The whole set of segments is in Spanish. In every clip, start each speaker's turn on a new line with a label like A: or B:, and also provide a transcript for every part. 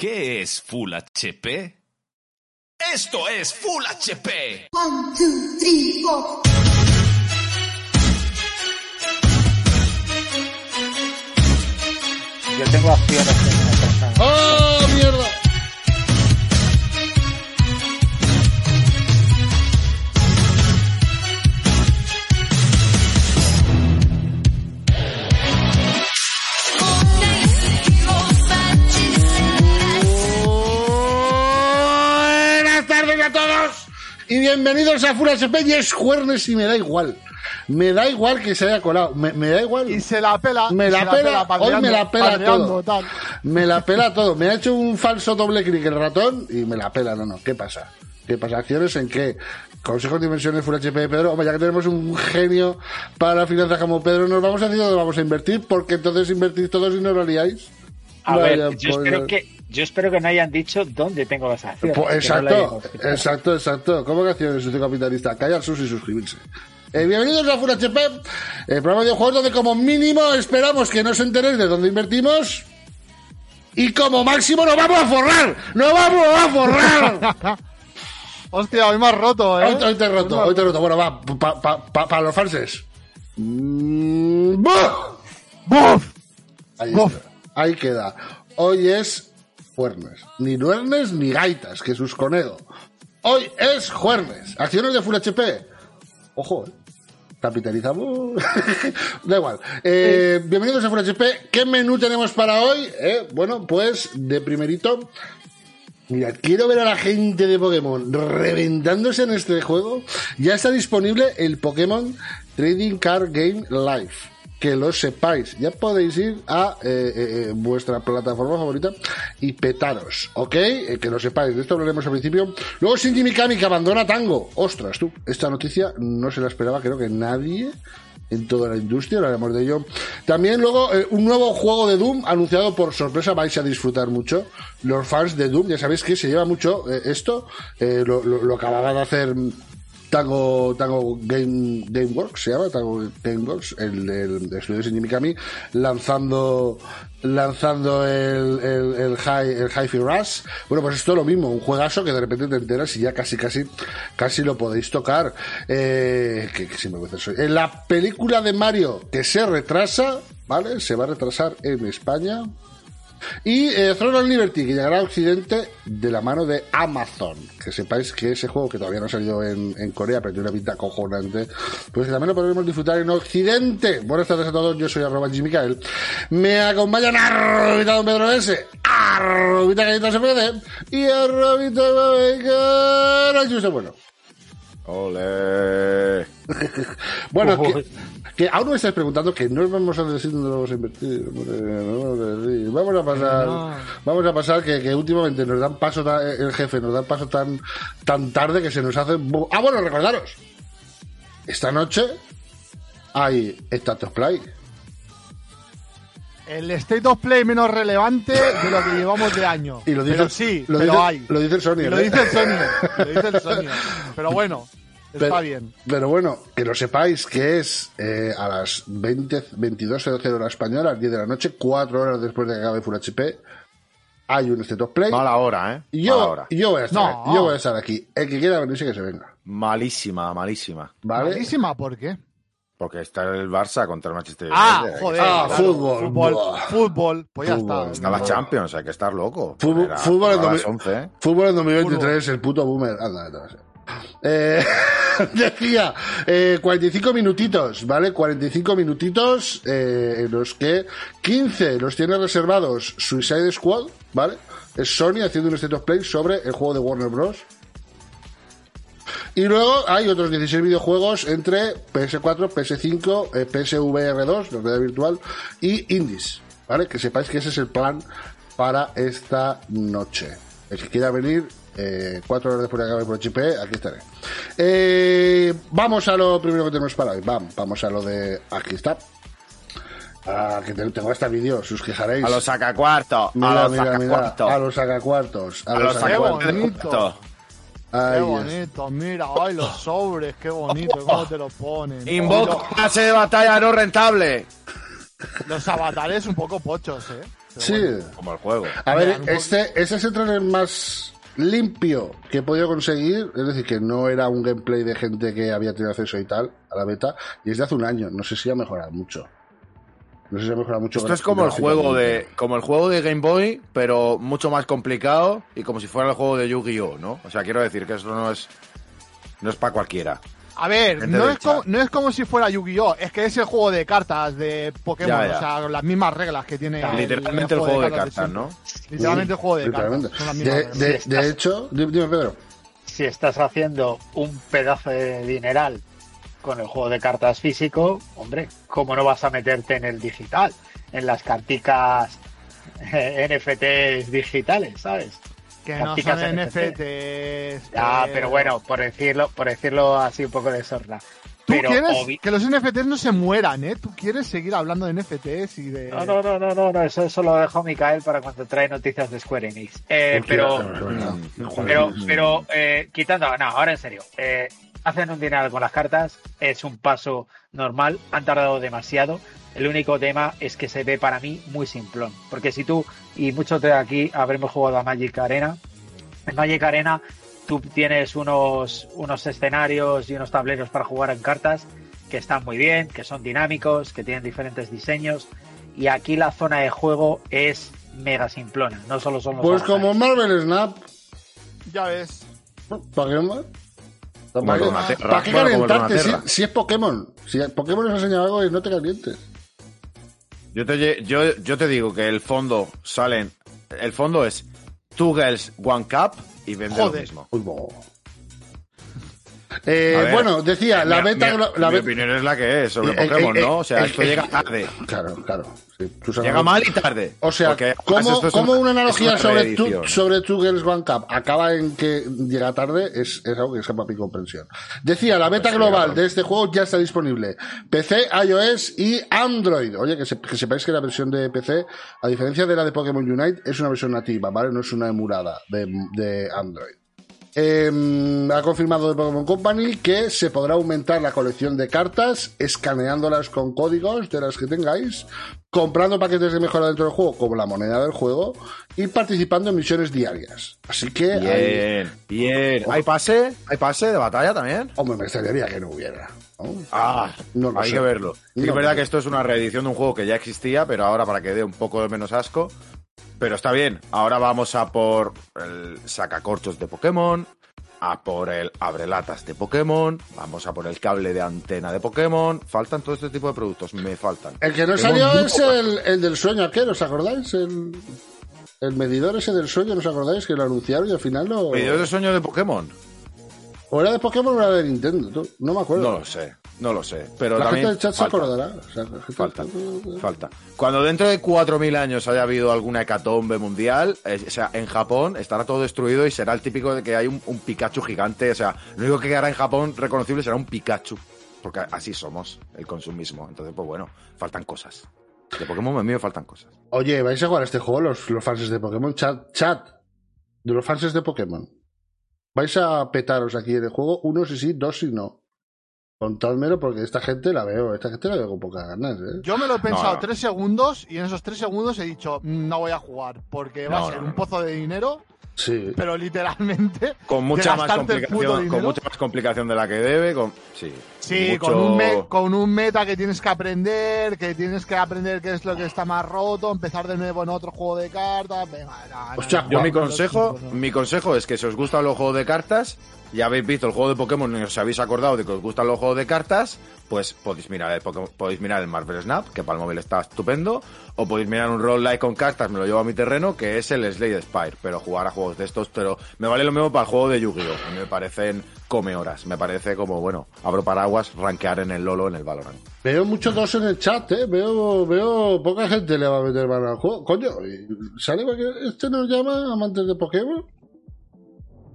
A: ¿Qué es Full HP? ¡Esto es Full HP!
B: One, two, three, four.
C: Yo tengo casa.
D: ¡Oh, mierda! Y bienvenidos a Full HP y es jueves y me da igual. Me da igual que se haya colado, me, me da igual.
E: Y se la pela.
D: Me la pela, hoy me la pela todo.
E: tal.
D: Me la pela todo. Me ha hecho un falso doble clic el ratón y me la pela. No, no. ¿Qué pasa? ¿Qué pasa? ¿Acciones en qué? Consejos de inversiones Full HP de Pedro. Hombre, ya que tenemos un genio para la finanza como Pedro, nos vamos a decir dónde vamos a invertir, porque entonces invertís todos y no lo haríais.
C: A
D: Vaya,
C: ver, yo
D: pues,
C: espero, que, yo espero que no hayan dicho dónde tengo las acciones.
D: Pues,
C: no
D: exacto, exacto, exacto. ¿Cómo que acciones socio capitalista? Callar sus y suscribirse. Eh, bienvenidos a Full HP, el programa de juegos donde como mínimo esperamos que no os enteréis de dónde invertimos y como máximo nos vamos a forrar, nos vamos a forrar.
E: Hostia, hoy me has roto, ¿eh?
D: Hoy, hoy te he roto, hoy te he roto. Bueno, va, para pa, pa- pa los falses. Mm.
E: ¡Buf!
D: Ahí,
E: Buf.
D: Ahí queda. Hoy es jueves. Ni nuernes ni gaitas, que sus conedo. Hoy es jueves. Acciones de Full HP. Ojo, eh. Capitalizamos. da igual. Eh, bienvenidos a Full HP. ¿Qué menú tenemos para hoy? Eh, bueno, pues de primerito. Mira, quiero ver a la gente de Pokémon reventándose en este juego. Ya está disponible el Pokémon Trading Card Game Live. Que lo sepáis. Ya podéis ir a eh, eh, eh, vuestra plataforma favorita y petaros, ¿ok? Eh, que lo sepáis. De esto hablaremos al principio. Luego Shinji Mikami que abandona Tango. Ostras, tú. Esta noticia no se la esperaba, creo que nadie en toda la industria, hablaremos de ello. También luego eh, un nuevo juego de Doom anunciado por sorpresa, vais a disfrutar mucho. Los fans de Doom, ya sabéis que se lleva mucho esto, lo, lo, de hacer Tango, Tango Game, Gameworks, se llama Tango Gameworks, el, el estudio de Shinji Mikami, lanzando lanzando el, el, el, high, el Hi-Fi Rush. Bueno, pues esto es lo mismo, un juegazo que de repente te enteras y ya casi, casi, casi lo podéis tocar. Eh, que, que soy. En la película de Mario que se retrasa, ¿vale? Se va a retrasar en España. Y eh, Throne of Liberty, que llegará a Occidente de la mano de Amazon. Que sepáis que ese juego, que todavía no ha salido en, en Corea, pero tiene una pinta cojonante, pues que también lo podremos disfrutar en Occidente. Buenas tardes a todos, yo soy arroba Kael. Me acompañan arrobita Don Pedro S, arrobita Galletas FD y arrobita Justo Bueno.
F: Ole.
D: Bueno, que, que aún me estáis preguntando que no os vamos a decir dónde vamos a invertir. vamos a decir. Vamos a pasar, vamos a pasar que, que últimamente nos dan paso ta- el jefe, nos dan paso tan, tan tarde que se nos hace. Ah, bueno, recordaros. Esta noche hay State of Play.
E: El State of Play menos relevante de lo que llevamos de año.
D: Y lo dice,
E: pero sí,
D: lo
E: pero
D: dice,
E: hay.
D: Lo dice el Sony.
E: Y lo
D: ¿eh?
E: dice el Sony. Lo dice el Sony. Pero bueno, está
D: Pero-
E: bien.
D: Pero bueno, que lo sepáis que es eh, a las 20, 22.00 hora española, 10 de la noche, 4 horas después de que acabe Full HP. Hay un State of Play.
F: Mala hora, ¿eh? Mala
D: yo,
F: hora.
D: yo voy a estar,
E: No.
D: yo voy a estar aquí. El que quiera venirse que se venga.
F: Malísima, malísima.
D: ¿Vale?
E: Malísima, ¿por qué?
F: Porque está el Barça contra el Manchester
E: Ah,
F: United.
E: joder.
D: Ah,
E: claro,
D: fútbol,
E: Fútbol, fútbol, pues ya
D: Fútbol.
E: está.
F: Está la Champions, hay que estar loco.
D: Fútbol,
F: Era
D: fútbol, en
F: a las
D: 2000
F: 11, ¿eh?
D: fútbol en 2023, el puto boomer. Anda, a ser. Eh, decía, eh, 45 minutitos, ¿vale? 45 minutitos eh, en los que 15 los tiene reservados Suicide Squad, ¿vale? Es Sony haciendo un State of Play sobre el juego de Warner Bros. Y luego hay otros 16 videojuegos entre PS4, PS5, eh, PSVR 2, la virtual, y Indies, ¿vale? Que sepáis que ese es el plan para esta noche. El que quiera venir, eh, cuatro horas después de acabar por HP, aquí estaré. Eh, vamos a lo primero que tenemos para hoy. Vamos, vamos a lo de. Aquí está. Ah, que te- tengo este vídeo, si os quejaréis.
F: A los sacacuartos.
D: Mira,
F: a los
D: mira, mira,
F: sacacuartos.
D: a los sacacuartos. A,
F: A
D: los sacacuartos. Ahí
E: Qué bonito, mira, ay, los sobres, qué bonito, cómo te los ponen.
F: Invoco clase de batalla no rentable.
E: Los avatares un poco pochos, ¿eh?
D: Sí.
F: Como el juego.
D: A ver,
E: Mira,
D: este, este es el trailer más limpio que he podido conseguir. Es decir, que no era un gameplay de gente que había tenido acceso y tal a la beta. Y es de hace un año. No sé si ha mejorado mucho. No sé si ha mejorado mucho.
F: Esto es como el juego de como el juego de Game Boy, pero mucho más complicado y como si fuera el juego de Yu-Gi-Oh, ¿no? O sea, quiero decir que eso no es no es para cualquiera.
E: A ver, no es, como,
F: chat.
E: no es como si fuera Yu-Gi-Oh! Es que es el juego de cartas de Pokémon,
F: Ya, ya.
E: o sea, las mismas reglas que tiene. el-
F: Literalmente el juego de cartas. ¿no?
E: Literalmente el juego de cartas.
D: De, hecho, dime, dime, Pedro.
C: Si estás haciendo un pedazo de dineral con el juego de cartas físico, hombre, ¿cómo no vas a meterte en el digital? En las carticas eh, NFTs digitales, ¿sabes?
E: Que no son NFTs.
C: Ya,
E: que-
C: pero bueno, por decirlo, por decirlo así un poco de sorna.
E: Tú
C: Pero
E: quieres
C: obvi-
E: que los NFTs no se mueran, ¿eh? Tú quieres seguir hablando de NFTs y de.
C: No, no, no, no, no, no, eso, eso lo dejó Micael para cuando trae noticias de Square Enix. Eh, pero, pero, pero eh, quitando, no, ahora en serio, eh, hacen un dinero con las cartas, es un paso normal, han tardado demasiado. El único tema es que se ve para mí muy simplón, porque si tú y muchos de aquí habremos jugado a Magic Arena, en Magic Arena tú tienes unos, unos escenarios y unos tableros para jugar en cartas que están muy bien, que son dinámicos, que tienen diferentes diseños. Y aquí la zona de juego es mega simplona, no solo son los
D: Pues
C: avatares.
D: como Marvel Snap,
E: Ya ves.
D: ¿para qué ¿Para qué. Si, si es Pokémon. Si Pokémon nos ha enseñado algo y no te calientes.
F: Yo te, lle- yo, yo te digo que el fondo salen. El fondo es Two Girls, One Cup y vende lo mismo.
D: Eh,
F: ver,
D: bueno, decía, la
F: Mi-
D: beta...
F: mi,
D: la
F: mi
D: beta-
F: opinión es la que es sobre
D: Eh, eh,
F: Pokémon,
D: eh,
F: ¿no? O sea,
D: eh,
F: esto
D: eh,
F: llega
D: eh,
F: tarde.
D: Claro, claro. sí,
F: Llega mal y tarde.
D: O sea, ¿cómo, cómo
F: una-
D: analogía
F: una
D: sobre, tu, sobre Two Girls One Cup acaba en que llega tarde? Es, es algo que escapa a mi comprensión. Decía, la beta
F: Pues
D: global de este juego ya está disponible. PC, iOS y Android. Oye, que, se- que sepáis que la versión de PC, a diferencia de la de Pokémon Unite, es una versión nativa, ¿vale? No es una emulada de, de Android. Eh, ha confirmado de Pokémon Company que se podrá aumentar la colección de cartas escaneándolas con códigos de las que tengáis, comprando paquetes de mejora dentro del juego como la moneda del juego y participando en misiones diarias. Así que, ahí-
F: Bien, bien. ¿Hay pase? ¿Hay pase de batalla también?
D: hombre, me extrañaría que no hubiera. ¿no?
F: Ah,
D: No lo
F: hay
D: sé.
F: que verlo. Sí,
D: No
F: es verdad que esto es una reedición de un juego que ya existía, pero ahora para que dé un poco de menos asco. Pero está bien. Ahora vamos a por el sacacorchos de Pokémon, a por el abrelatas de Pokémon, vamos a por el cable de antena de Pokémon. Faltan todo este tipo de productos, me faltan.
D: El que no
F: Tengo
D: salió es el, el del sueño aquel, ¿os acordáis? El, el medidor ese del sueño, ¿no os acordáis? Que lo anunciaron y al final lo...
F: ¿Videos de sueño de Pokémon?
D: ¿O era de Pokémon o era de Nintendo? No me acuerdo.
F: No lo sé, no lo sé. Pero
D: la
F: también
D: gente del chat se
F: falta.
D: acordará. O sea, gente-
F: Falta, falta. Cuando dentro de 4.000 años haya habido alguna hecatombe mundial, eh, o sea, en Japón estará todo destruido y será el típico de que hay un, un Pikachu gigante. O sea, lo único que quedará en Japón reconocible será un Pikachu. Porque así somos, el consumismo. Entonces, pues bueno, faltan cosas. De Pokémon mío faltan cosas.
D: Oye, ¿vais a jugar a este juego los, los fans de Pokémon? Chat, chat de los fans de Pokémon. ¿Vais a petaros aquí en el juego? Uno sí sí, dos sí no. Contádmelo porque esta gente la veo, esta gente la veo con pocas ganas, ¿eh?
E: Yo me lo he pensado
F: no.
E: tres segundos y en esos tres segundos he dicho, "Mm, no voy a jugar porque va
F: No,
E: a ser
F: no,
E: un pozo de dinero,
D: Sí.
E: pero literalmente
F: Con mucha más complicación, con mucha más complicación de la que debe, con sí.
E: Sí,
F: mucho-
E: con, un me- con un meta que tienes que aprender, que tienes que aprender qué es lo que está más roto, empezar de nuevo en otro juego de cartas. Venga, no, no,
D: Hostia,
E: no,
F: Yo
E: no,
F: mi consejo, mi consejo es que si os gustan los juegos de cartas, ya habéis visto el juego de Pokémon y os habéis acordado de que os gustan los juegos de cartas, pues podéis mirar el Pokémon- podéis mirar el Marvel Snap, que para el móvil está estupendo, o podéis mirar un roll like con cartas, me lo llevo a mi terreno, que es el Slade Spire, pero jugar a juegos de estos, pero me vale lo mismo para el juego de Yu-Gi-Oh! Me parecen come horas, me parece como, bueno, abro paraguas, rankear en el Lolo, en el Valorant.
D: Veo muchos dos en el chat, ¿eh? Veo, veo poca gente le va a meter mano al juego. Coño, ¿y ¿sale este nos llama amantes de Pokémon?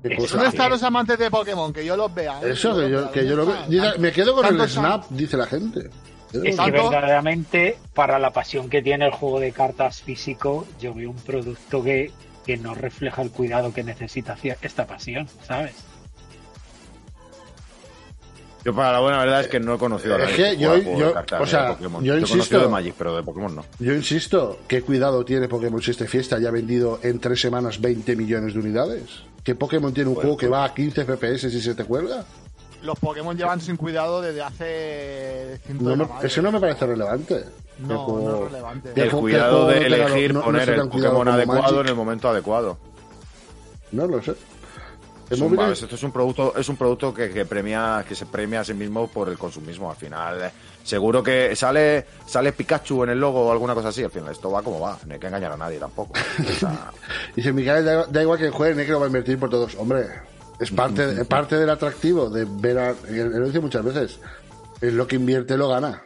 E: ¿Dónde están los amantes de Pokémon? Que yo los vea. ¿eh?
D: Eso, que yo, que yo lo
E: ¿Dónde
D: veo. me quedo con el Snap, dice la gente.
C: Es que verdaderamente, para la pasión que tiene el juego de cartas físico, yo veo un producto que, que no refleja el cuidado que necesita esta pasión, ¿sabes?
F: Yo para la buena verdad es que no he conocido a
D: Es que yo- yo- o sea,
F: Pokémon.
D: yo
F: he
D: insisto-
F: conocido de Magic, pero de Pokémon no.
D: Yo insisto, ¿qué cuidado tiene Pokémon si esta fiesta ya ha vendido en tres semanas 20 millones de unidades? ¿Qué Pokémon tiene un juego que va a 15 FPS y se te cuelga?
E: Los Pokémon llevan sin cuidado desde hace
D: No me- eso no me parece relevante.
E: No,
D: Que el juego-
E: no es relevante.
D: que
F: El
D: que
F: cuidado de elegir
D: no-
F: poner el Pokémon adecuado
D: Magic.
F: en el momento adecuado.
D: No lo sé.
F: Es un- esto es un producto, es un producto que, que premia, que se premia a sí mismo por el consumismo. Al final, eh, seguro que sale, sale Pikachu en el logo o alguna cosa así. Al final, esto va como va. No hay que engañar a nadie tampoco. O sea,
D: Dice Miguel, da, da igual que juegue negro, va a invertir por todos. Hombre, es parte, parte del atractivo de ver a. Lo dice muchas veces. Es lo que invierte, lo gana.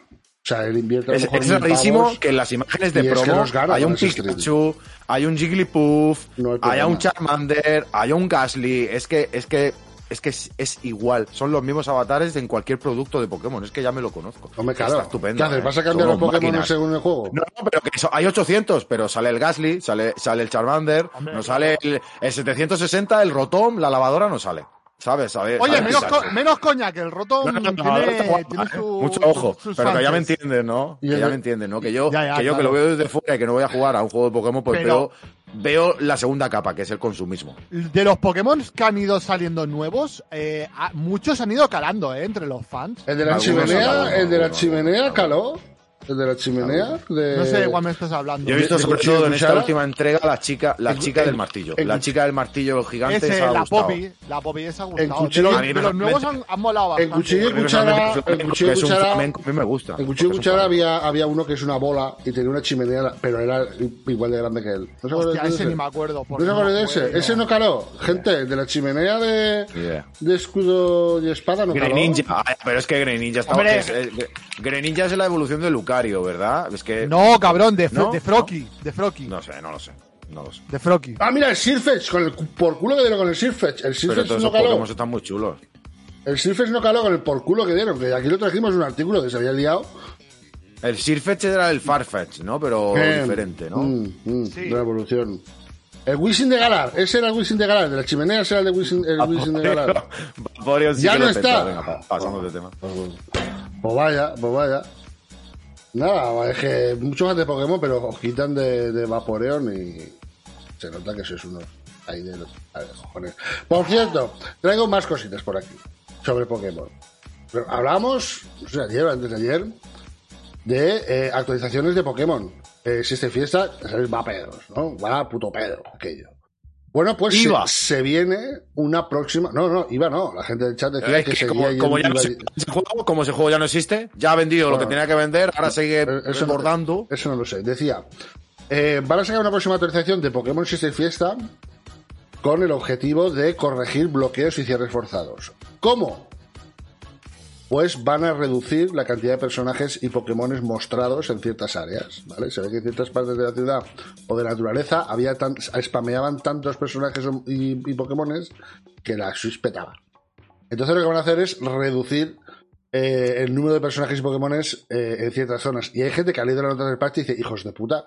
D: O sea, él invierte a lo
F: es,
D: mejor
F: es rarísimo
D: pavos.
F: que en las imágenes de
D: y es que
F: promo
D: con
F: un. Pikachu, hay un Jigglypuff,
D: No hay
F: un Charmander, haya un Gasly. Es que, es que, es que es, es igual. Son los mismos avatares en cualquier producto de Pokémon. Es que ya me lo conozco.
D: Hombre, claro.
F: Está estupendo.
D: ¿Qué haces?
F: ¿eh?
D: ¿Vas a cambiar los Pokémon
F: máquinas.
D: según el juego?
F: No, no, pero que eso- hay 800, pero sale el Gasly, sale, sale el Charmander,
E: Hombre,
F: no sale el, el 760, el Rotom, la lavadora no sale. ¿Sabes? A ver,
E: Oye,
F: ¿sabes?
E: menos,
F: Quizás-
E: co- menos coña, que el roto
F: No, no, no,
E: tiene,
F: guapa,
E: tiene
F: ¿eh?
E: su-
F: Mucho ojo, pero que ya me entiendes, ¿no? Que ya me entiendes, ¿no? Que yo,
E: Ya, ya,
F: que yo que lo veo desde fuera y que no voy a jugar a un juego de Pokémon, pues
E: Pero-
F: veo, veo la segunda capa, que es el consumismo.
E: De los Pokémon que han ido saliendo nuevos, eh, muchos han ido calando, ¿eh? Entre los fans.
D: El de la chimenea, el de la chimenea caló. El de la chimenea. De...
E: No sé de cuál me estás hablando.
F: Yo he visto sobre todo en esta última entrega la chica, la
D: El-
F: chica
D: el-
F: del martillo.
D: el
F: La chica del martillo gigante
E: Ese,
F: esa
E: la
F: gustado.
E: Poppy, la Poppy esa ha gustado.
D: cuchillo-
E: de
F: A
E: los,
F: mí
E: de los
F: me-
E: nuevos han, han molado
D: El
E: bastante.
D: cuchillo y cuchara, el cuchillo y cuchara-
F: a mí me gusta.
D: El cuchillo y cuchara había, había uno que es una bola y tenía una chimenea, pero era igual de grande que él. ¿No
E: Hostia, ese ni me acuerdo.
D: ¿No
E: porque
D: se
E: no
D: de ese? Ese no caló. Gente, de la chimenea de,
F: Yeah.
D: de escudo y espada no caló.
F: Greninja, pero es que Greninja está Greninja es la evolución de ¿verdad? Es que
E: No, cabrón, de,
F: ¿No?
E: de Froki. De Froki.
F: no sé, no lo sé, no lo sé.
E: De Froki.
D: Ah, mira, el Sirfetch, con el por culo que dieron con el Sirfetch. El
F: Pero
D: Sirfetch
F: todos
D: no
F: esos
D: caló.
F: Pokémon están muy chulos.
D: El Sirfetch no caló con el por culo que dieron. Que aquí lo trajimos un artículo que se había liado.
F: El Sirfetch era el Farfetch, ¿no? Pero
D: Eh,
F: diferente, ¿no?
D: mm, mm,
E: Sí.
D: De la evolución. El Wisin de Galar, ese era el Wisin de Galar, de la chimenea ese era el de Wisin, el Wisin de Galar.
F: Vaporeon sí
D: Ya
F: que
D: no está.
F: Venga, pasamos de tema.
D: Pues vaya, pues vaya. Nada, es que mucho más de Pokémon, pero os quitan de, de Vaporeon y se nota que sois unos ahí de, cojones. Por cierto, traigo más cositas por aquí sobre Pokémon. Pero hablamos, no sé, ayer o antes de ayer, de eh, actualizaciones de Pokémon. Eh, si este fiesta, ¿sabes? va a ¿no? Va a puto pedo, aquello. Bueno, pues se,
F: Iba.
D: se viene una próxima. No, no, iba no. La gente del chat decía
F: Es
D: que,
F: como, ya no existe ese juego, como ese juego ya no existe, ya ha vendido lo que tenía que vender, ahora sigue
D: Eh, Eso no-
F: recordando.
D: Eso no lo sé. Decía, eh, van a sacar una próxima actualización de Pokémon System Fiesta con el objetivo de corregir bloqueos y cierres forzados. ¿Cómo? Pues van a reducir la cantidad de personajes y Pokémones mostrados en ciertas áreas, ¿vale? Se ve que en ciertas partes de la ciudad o de la naturaleza había tan, spameaban tantos personajes y, y Pokémones que la Switch. Entonces lo que van a hacer es reducir eh, el número de personajes y Pokémones eh, en ciertas zonas. Y hay gente que ha leído la nota del patch y dice, hijos de puta,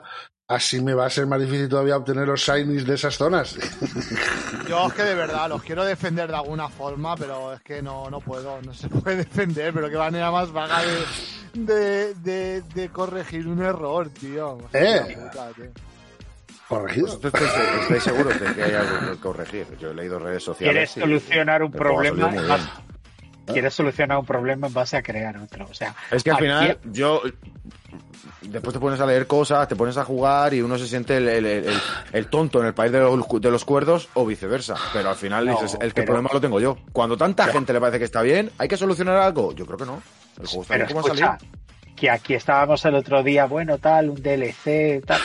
D: así me va a ser más difícil todavía obtener los shinies de esas zonas.
E: Yo es que de verdad los quiero defender de alguna forma, pero es que no, no puedo, no se puede defender, pero qué manera más vaga de, de, de, de corregir un error, tío.
D: Eh.
E: Hostia puta, tío.
D: Corregido.
F: Pues estoy, estoy- estoy seguro de que hay algo que corregir. Yo he leído redes sociales.
C: ¿Quieres
F: y
C: solucionar un problema? ¿Quieres solucionar un problema en base a crear otro? O sea,
F: Es que al
C: aquí-
F: final yo después te pones a leer cosas, te pones a jugar y uno se siente el, el- el- el- el tonto en el país de los, de los cuerdos o viceversa. Pero al final
C: No,
F: dices, el que
C: pero-
F: problema lo tengo yo. Cuando tanta gente le parece que está bien, ¿hay que solucionar algo? Yo creo que no. El juego está
C: Pero
F: bien ha
C: escucha, que aquí estábamos el otro día, bueno, tal, un DLC, tal.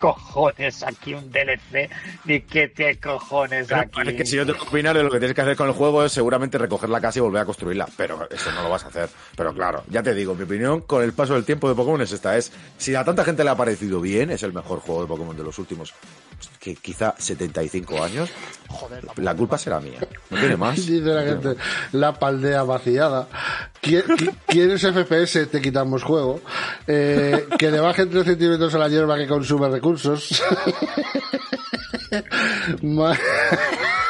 C: Cojones, aquí un DLC, ni qué te cojones
F: Pero
C: aquí.
F: es que si yo tengo que opinar de lo que tienes que hacer con el juego es seguramente recoger la casa y volver a construirla. Pero eso no lo vas a hacer. Pero claro, ya te digo, mi opinión con el paso del tiempo de Pokémon es esta. Es, si a tanta gente le ha parecido bien, es el mejor juego de Pokémon de los últimos, que quizá 75 años,
E: Joder,
F: la culpa será mía. No tiene más.
D: Dice la gente, la paldea vaciada. ¿Qui- qui- ¿Quieres FPS? Te quitamos juego. Eh, que le bajen 3 centímetros a la hierba que consume recursos.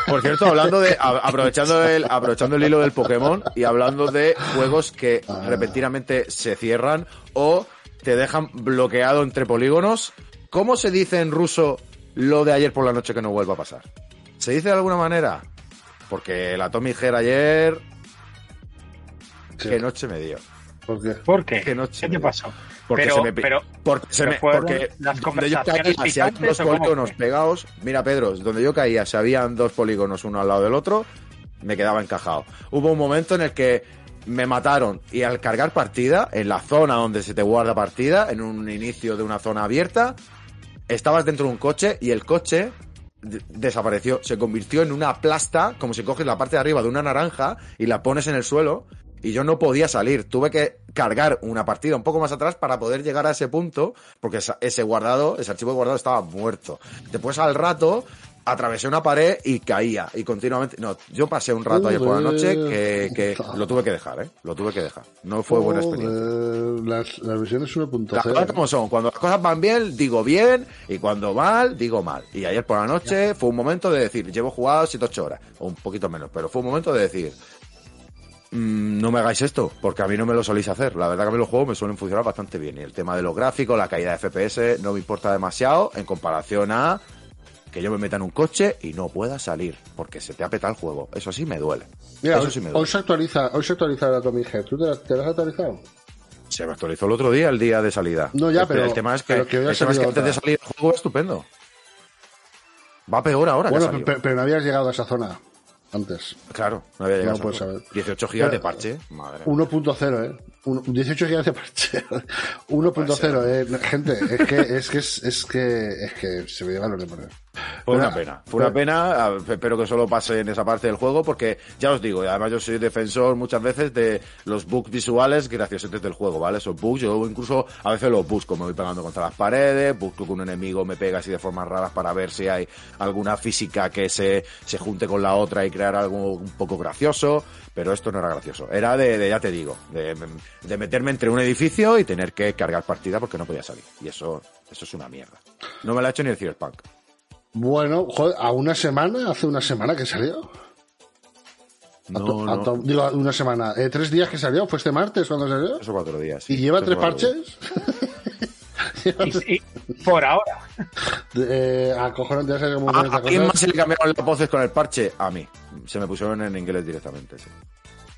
F: Por cierto, hablando de, aprovechando el, aprovechando el hilo del Pokémon y hablando de juegos que repentinamente se cierran o te dejan bloqueado entre polígonos, ¿cómo se dice en ruso lo de ayer por la noche que no vuelva a pasar? ¿Se dice de alguna manera? Porque la Tommy Her ayer,
D: Sí.
F: qué noche me dio.
D: ¿Por qué?
C: ¿Por qué?
F: ¿Qué noche
C: ¿Qué
F: me
C: te pasó?
F: Porque
C: Pero-
F: se me,
C: pero-
F: porque se me- porque
C: las
F: donde yo
C: conversaciones
F: caía habían
C: picantes,
F: dos
C: ¿o cómo
F: polígonos pegados. Mira, Pedro, donde yo caía se habían dos polígonos uno al lado del otro, me quedaba encajado. Hubo un momento en el que me mataron y al cargar partida, en la zona donde se te guarda partida, en un inicio de una zona abierta, estabas dentro de un coche y el coche de- desapareció, se convirtió en una plasta, como si coges la parte de arriba de una naranja y la pones en el suelo y yo no podía salir. Tuve que cargar una partida un poco más atrás para poder llegar a ese punto, porque ese guardado, ese archivo guardado estaba muerto. Después al rato atravesé una pared y caía y continuamente no yo pasé un rato ayer por la noche que, que lo tuve que dejar eh lo tuve que dejar no fue buena experiencia
D: Las, las versiones
F: las
D: 1.0.
F: cosas como son. Cuando las cosas van bien, digo bien. Y cuando mal, digo mal. Y ayer por la noche fue un momento de decir, llevo jugado 7-8 horas. O un poquito menos. Pero fue un momento de decir, "Mm, no me hagáis esto. Porque a mí no me lo soléis hacer. La verdad que a mí los juegos me suelen funcionar bastante bien. Y el tema de los gráficos, la caída de FPS, no me importa demasiado en comparación a que yo me meta en un coche y no pueda salir. Porque se te ha petado el juego. Eso sí me duele.
D: Mira,
F: Eso
D: hoy,
F: sí me
D: hoy
F: duele.
D: se actualiza, hoy se actualiza la Tommy Head. ¿Tú te, la- te la has actualizado?
F: Se me actualizó el otro día, el día de salida.
D: No, ya,
F: El-
D: pero-
F: El tema es que,
D: que hoy
F: el tema es que antes de salir el juego es estupendo. Va peor ahora
D: Bueno, pero, pero no habías llegado a esa zona antes.
F: Claro, no había llegado.
D: No
F: a esa
D: saber.
F: zona. 18 gigas de
D: Pero-
F: parche. Madre.
D: 1.0, ¿eh? Un- 18 gigas de parche. 1.0, ¿eh? Gente, es que es que es, es que es que se me llevan los demonios.
F: Fue una pena. Fue una pena. Espero que solo pase en esa parte del juego porque ya os digo, además yo soy defensor muchas veces de los bugs visuales graciosetes del juego, ¿vale? Esos bugs, yo incluso a veces los busco, me voy pegando contra las paredes, busco que un enemigo me pega así de formas raras para ver si hay alguna física que se, se junte con la otra y crear algo un poco gracioso, pero esto no era gracioso. Era de, de, ya te digo, de, de meterme entre un edificio y tener que cargar partida porque no podía salir. Y eso, eso es una mierda. No me lo ha hecho ni el Cyberpunk.
D: Bueno, joder, a una semana, hace una semana que salió. A
F: No,
D: to- a
F: no.
D: to- digo, a una semana. Eh, ¿Tres días que salió? ¿Fue este martes cuando salió?
F: Eso cuatro días. sí.
D: ¿Y lleva tres parches? Tres-
C: Y, y por ahora.
D: eh, acojonante, ya sé cómo
F: ¿A, a quién más se le cambiaron las voces con el parche? A mí. Se me pusieron en inglés directamente, sí.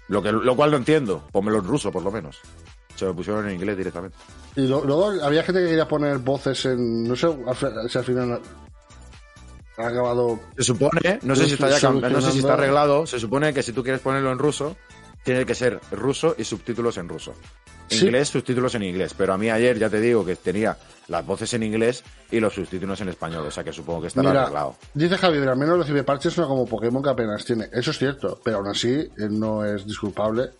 F: Lo, que, lo cual no entiendo. Pónmelo en ruso, por lo menos. Se me pusieron en inglés directamente.
D: Y lo- luego había gente que quería poner voces en. No sé si al final ha acabado.
F: Se supone, no sé si está ya no sé si está arreglado, se supone que si tú quieres ponerlo en ruso, tiene que ser ruso y subtítulos en ruso.
D: Sí.
F: Inglés, subtítulos en inglés. Pero a mí ayer ya te digo que tenía las voces en inglés y los subtítulos en español. O sea que supongo que estará
D: Mira,
F: arreglado.
D: dice Javi, pero al menos recibe parches no como Pokémon que apenas tiene. Eso es cierto, pero aún así no es disculpable.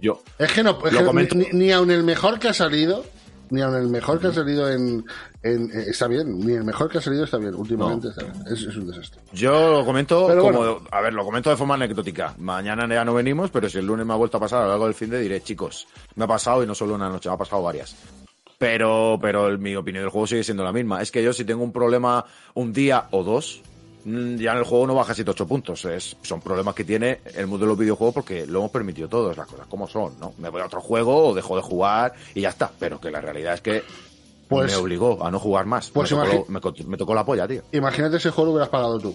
F: Yo,
D: Es que no, es que ni, ni aun el mejor que ha salido, ni aun el mejor que ha salido en, en- eh, está bien, ni el mejor que ha salido está bien, últimamente está bien. Es, es un desastre.
F: Yo lo comento
D: Pero
F: como,
D: bueno.
F: a ver, lo comento de forma anecdótica. Mañana ya no venimos, pero si el lunes me ha vuelto a pasar a lo largo del fin de diré, chicos, me ha pasado y no solo una noche, me ha pasado varias. Pero, pero el- mi opinión del juego sigue siendo la misma. Es que yo si tengo un problema un día o dos, ya en el juego no baja 7-8 puntos. Es, son problemas que tiene el mundo de los videojuegos porque lo hemos permitido todos, las cosas como son, ¿no? Me voy a otro juego o dejo de jugar y ya está. Pero que la realidad es que
D: Pues-
F: me obligó a no jugar más.
D: pues
F: me, tocó, me tocó la polla, tío.
D: Imagínate ese juego lo hubieras pagado tú.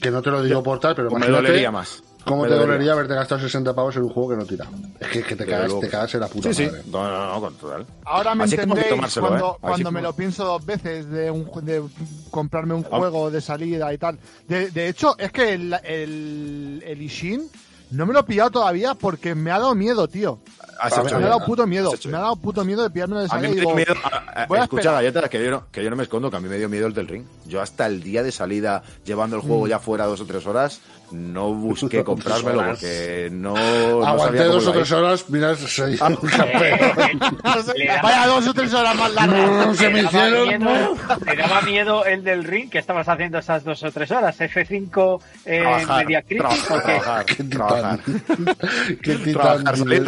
D: Que no te lo digo por tal, pero
F: Pues me dolería más.
D: ¿Cómo
F: Me
D: te
F: dolería.
D: dolería haberte gastado 60 pavos en un juego que no tira? Es que, que te, cagas,
F: luego
D: te cagas en la puta
F: Sí, sí.
D: madre.
F: No, no, no, con total.
E: Ahora me
F: Así
E: entendéis
F: tomárselo,
E: cuando,
F: ¿eh?
E: Cuando me
F: como-
E: lo pienso dos veces de, un, ju- de comprarme un
F: Ah.
E: juego de salida y tal. De, de hecho, es que el, el, el Ishin no me lo he pillado todavía porque me ha dado miedo, tío.
F: Has
D: A
F: hecho
D: ver,
E: Me ha dado puto miedo. Me ha dado puto miedo de pillármelo de
F: A
E: salida.
F: mí
E: y
F: me dio miedo. a- a-
E: voy a
F: escucha, galletas, que yo, no, que yo no me escondo, que a mí me dio miedo el del ring. Yo hasta el día de salida, llevando el
E: Mm.
F: juego ya fuera dos o tres horas, no busqué comprármelo porque no. no
D: Aguanté dos o tres horas, mira, soy
F: Ah.
D: un campeón.
E: Vaya dos o tres horas más largas.
D: No, se me hicieron.
C: miedo- le daba miedo el del ring que estabas haciendo esas dos o tres horas. F5 eh,
F: Trabajar,
C: Media
F: trabajar,
C: porque-
F: trabajar,
D: Qué
F: trabajar.
D: titán. Qué titán.
F: Trabajar, salí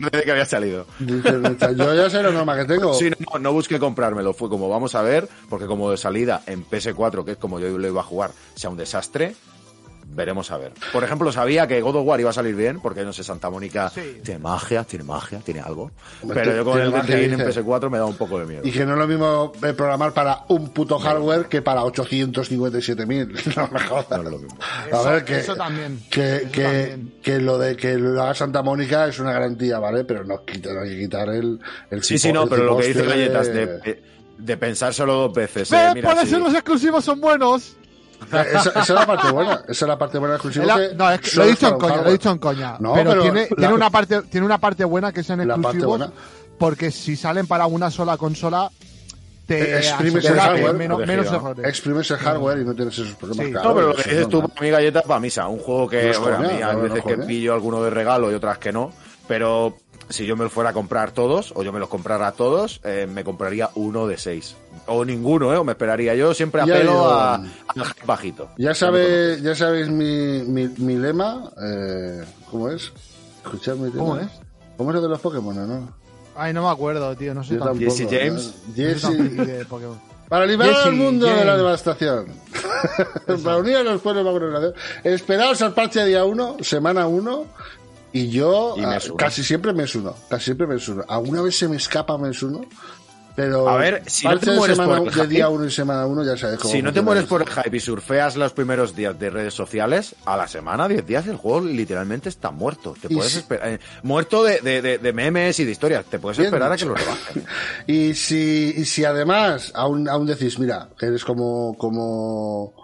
F: me de que había salido.
D: Yo ya sé la norma que tengo.
F: Sí, no, no busqué comprármelo, fue como vamos a ver, porque como de salida en PS4, que es como yo lo iba a jugar, sea un desastre, veremos a ver. Por ejemplo, sabía que God of War iba a salir bien, porque no sé, Santa Mónica
E: Sí.
F: tiene magia, tiene magia, tiene algo. Pero yo con el Ring en
D: dice.
F: PS4 me da un poco de miedo.
D: Y que no es lo mismo eh, programar para un puto hardware que para 857.000. No me jodas.
F: No es lo mismo.
E: Eso-
D: a ver, que,
E: eso también.
D: Que,
E: Eso
D: que,
E: también.
D: que lo de que lo haga Santa Mónica es una garantía, ¿vale? Pero no, quita, no hay que quitar el, el
F: Sí,
D: tipo-
F: sí, no, pero lo que dice
D: tipo
F: Galletas,
D: de-
F: de, de pensárselo dos veces. eh, mira,
E: Por
F: sí.
E: eso los exclusivos son buenos.
D: Esa, esa es la parte buena. Esa es la parte buena exclusivo.
E: La-
D: que
E: no, es que lo he dicho en coña, lo he dicho en coña.
D: No,
E: pero,
D: pero
E: tiene,
D: la-
E: tiene, una parte, tiene una parte buena que sean exclusivos. Porque si salen para una sola consola, te
D: Exprimes
E: asegura
D: el hardware,
E: menos, menos
F: ¿no?
E: errores.
D: Exprimes el hardware y no tienes esos problemas.
E: Sí.
D: claro,
F: No, pero lo que dices
D: es
F: tú, mi galleta, para misa. Un juego que,
D: No
F: bueno, a mí hay
D: no, no
F: veces
D: es
F: que pillo alguno de regalo y otras que no. Pero si yo me lo fuera a comprar todos, o yo me los comprara todos, eh, me compraría uno de seis. O ninguno, ¿eh? O me esperaría. Yo siempre
D: Ya
F: apelo
D: digo,
F: a, a bajito.
D: Ya, sabe, ya sabéis mi, mi, mi lema. Eh, ¿Cómo es? Escuchadme.
E: ¿Cómo es?
D: ¿Cómo es lo de los Pokémon, no?
E: Ay, no me acuerdo, tío. No sé
D: Yo
E: tampoco.
F: Jesse James.
D: Jesse-. Para liberar
E: Jesse
D: al mundo de la devastación. Para unir a los pueblos bajo. Esperaos al parche día 1, semana 1. Y yo
F: Y
D: ah,
F: uno.
D: casi siempre mes 1. Casi siempre mes 1. Alguna vez se me escapa mes 1. Pero
F: A ver, si no te
D: de
F: mueres
D: semana-
F: por el
D: de
F: hype,
D: día 1 y semana 1 ya sabes cómo
F: Si no te mueres por el hype y surfeas los primeros días de redes sociales, a la semana, 10 días, el juego literalmente está muerto. Te puedes
D: si-
F: esperar. eh, muerto de, de- de- de memes y de historias. Te puedes
D: Bien
F: esperar
D: dicho.
F: a que lo rebajen.
D: Y si, y si además aún, aún decís, mira, que eres como, como,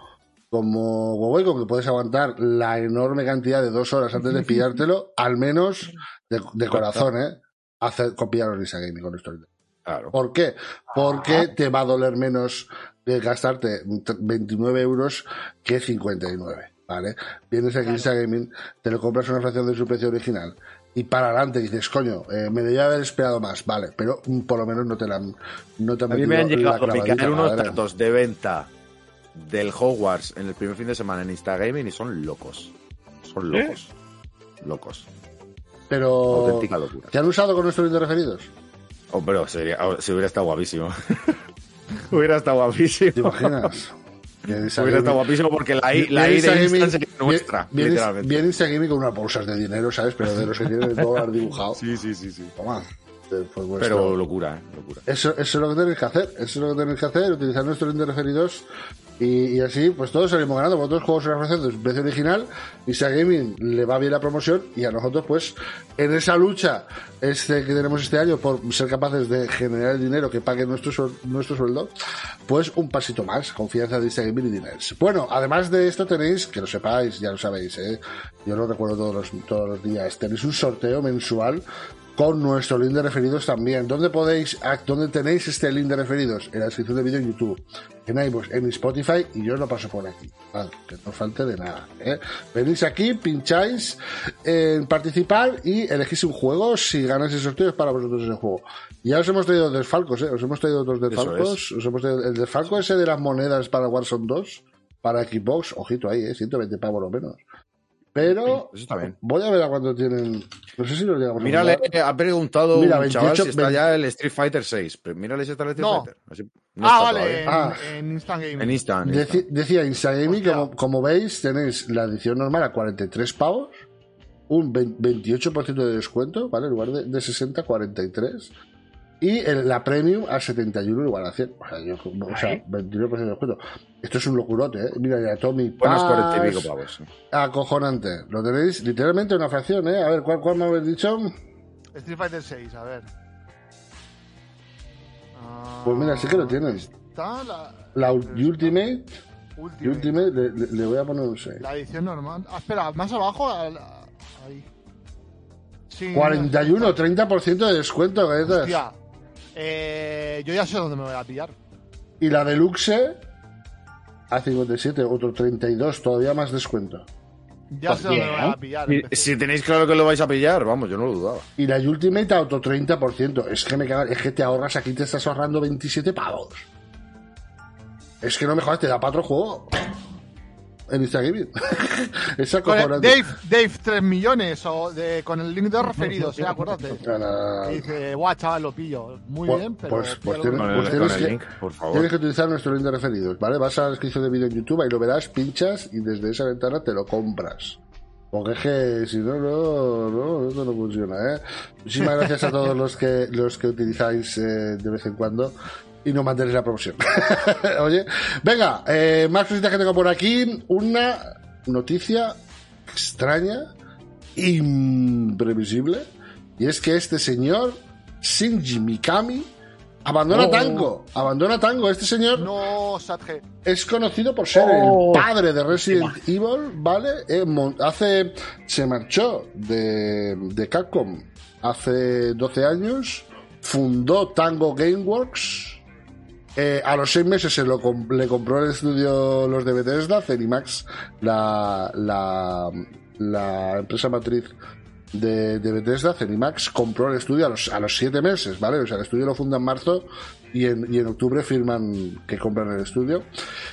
D: como Huehueco, que puedes aguantar la enorme cantidad de dos horas antes de pillártelo, al menos de, de corazón, ¿eh? Hacer, copiar Lisa Gaming con esto.
F: Claro.
D: ¿Por qué? Porque te va a doler menos de gastarte 29 euros que 59, ¿vale? Vienes aquí a Lisa Gaming, te lo compras una fracción de su precio original y para adelante dices, coño, eh, me debía haber esperado más, vale, pero mm, por lo menos no te la han, no te han
F: A mí me han llegado a picar unos datos de venta del Hogwarts en el primer fin de semana en Instagaming y son locos. Son locos. Locos.
D: Pero,
F: Auténtica locura.
D: ¿te han usado con nuestros de referidos?
F: Oh, pero sería, oh, se hubiera estado guapísimo. hubiera estado guapísimo.
D: ¿Te imaginas?
F: Hubiera estado guapísría porque la I, la I de Instant sería nuestra,
D: viene-
F: literalmente.
D: Viene Instagaming con unas bolsas de dinero, ¿sabes? Pero de los que tienen el dólar dibujado.
F: Sí, sí, sí, sí.
D: Toma. Eh, pues vuestro-
F: Pero locura, ¿eh? Locura.
D: Eso, eso es lo que tenéis que hacer. Eso es lo que tenéis que hacer, utilizar nuestros referidos y, y así, pues todos salimos ganando. Vosotros juegos una fracción de su precio original y si a Gaming le va bien la promoción y a nosotros, pues, en esa lucha este que tenemos este año por ser capaces de generar el dinero que pague nuestro, nuestro sueldo, pues un pasito más. Confianza de Instagaming y Diners. Bueno, además de esto tenéis, que lo sepáis, ya lo sabéis, ¿eh? yo lo recuerdo todos los, todos los días, tenéis un sorteo mensual con nuestro link de referidos también. ¿Dónde podéis, dónde tenéis este link de referidos? En la descripción del vídeo en YouTube, en iVoox, en Spotify y yo os lo paso por aquí. Vale, que no falte de nada. ¿eh? Venís aquí, pincháis en participar y elegís un juego. Si ganáis el sorteo es para vosotros ese juego. Ya os hemos traído desfalcos, ¿eh? Os hemos traído dos desfalcos. Os hemos traído el desfalco ese de las monedas para Warzone 2, para Xbox. Ojito ahí, ¿eh? 120 pavos lo menos. Pero
F: Eso está bien.
D: voy a ver a cuánto tienen. No sé si lo llegamos a
F: Mírale, ha preguntado
D: Mira,
F: un chaval
D: 28,
F: si está
D: 20.
F: ya el Street Fighter 6. Mírale si está el Street
E: No.
F: Fighter. Así- no
E: ah,
F: está
E: vale,
F: todavía.
E: en,
D: Ah.
E: en Instant Gaming.
F: En
D: decía Instagaming,
E: Hostia.
D: como, como veis, tenéis la edición normal a 43 pavos, un 20 28% de descuento, ¿vale? En lugar de, de 60, 43. Y el- la premium a 71 igual a 100. O sea, yo, o sea 29% de descuento. Esto es un locurote, ¿eh? Mira, ya
F: Buenas
D: Pass,
F: 40 y pico pavos.
D: acojonante. Lo tenéis literalmente una fracción, ¿eh? A ver, ¿cuál, cuál me habéis dicho?
E: Street Fighter 6, a ver. Ah,
D: Pues mira, sí que lo tienen.
E: Está la,
D: La Ultimate,
E: Ultimate.
D: Ultimate le, le- le voy a poner un 6.
E: La edición normal. Ah, espera, más abajo. a la- ahí. Sí,
D: 41, 30% de descuento, galletas.
E: Hostia. Eh, yo ya sé dónde me voy a pillar.
D: Y la deluxe a 57, otro 32, todavía más descuento.
E: Ya sé dónde me voy a pillar.
F: Si tenéis claro que lo vais a pillar, vamos, yo no lo dudaba.
D: Y la Ultimate a otro 30%. Es que me cago, es que te ahorras aquí, te estás ahorrando 27 pavos. Es que no me jodas, te da para otro juego. En Instagram. es acojonante.
E: Dave, Dave, 3 millones o de, con el link de referidos, ¿eh? Acuérdate. Dice, guau, chaval, lo pillo. Muy
D: Pues-
E: bien, pero.
D: pues- pues Pues tienes que-
F: link, por favor.
D: Tienes que utilizar nuestro link de referidos, ¿vale? Vas a la descripción de vídeo en YouTube y lo verás, pinchas y desde esa ventana te lo compras. Porque es que si no, no, no, esto no funciona, ¿eh? Muchísimas gracias a todos los que, los que utilizáis eh, de vez en cuando y no mantenéis la promoción. Oye, venga, eh, más cositas que tengo por aquí. Una noticia extraña, imprevisible, y es que este señor, Shinji Mikami, abandona
C: Oh.
D: Tango. Abandona Tango. Este señor
E: No,
D: es conocido por ser
C: Oh.
D: el padre de Resident Evil, ¿vale? Eh, hace, se marchó de, de Capcom hace 12 años, fundó Tango Gameworks, eh, a los seis meses se lo le compró el estudio los de Bethesda, Zenimax, la, la, la empresa matriz de, de Bethesda, Zenimax, compró el estudio a los, a los siete meses, ¿vale? O sea, el estudio lo funda en marzo y en, y en octubre firman que compran el estudio.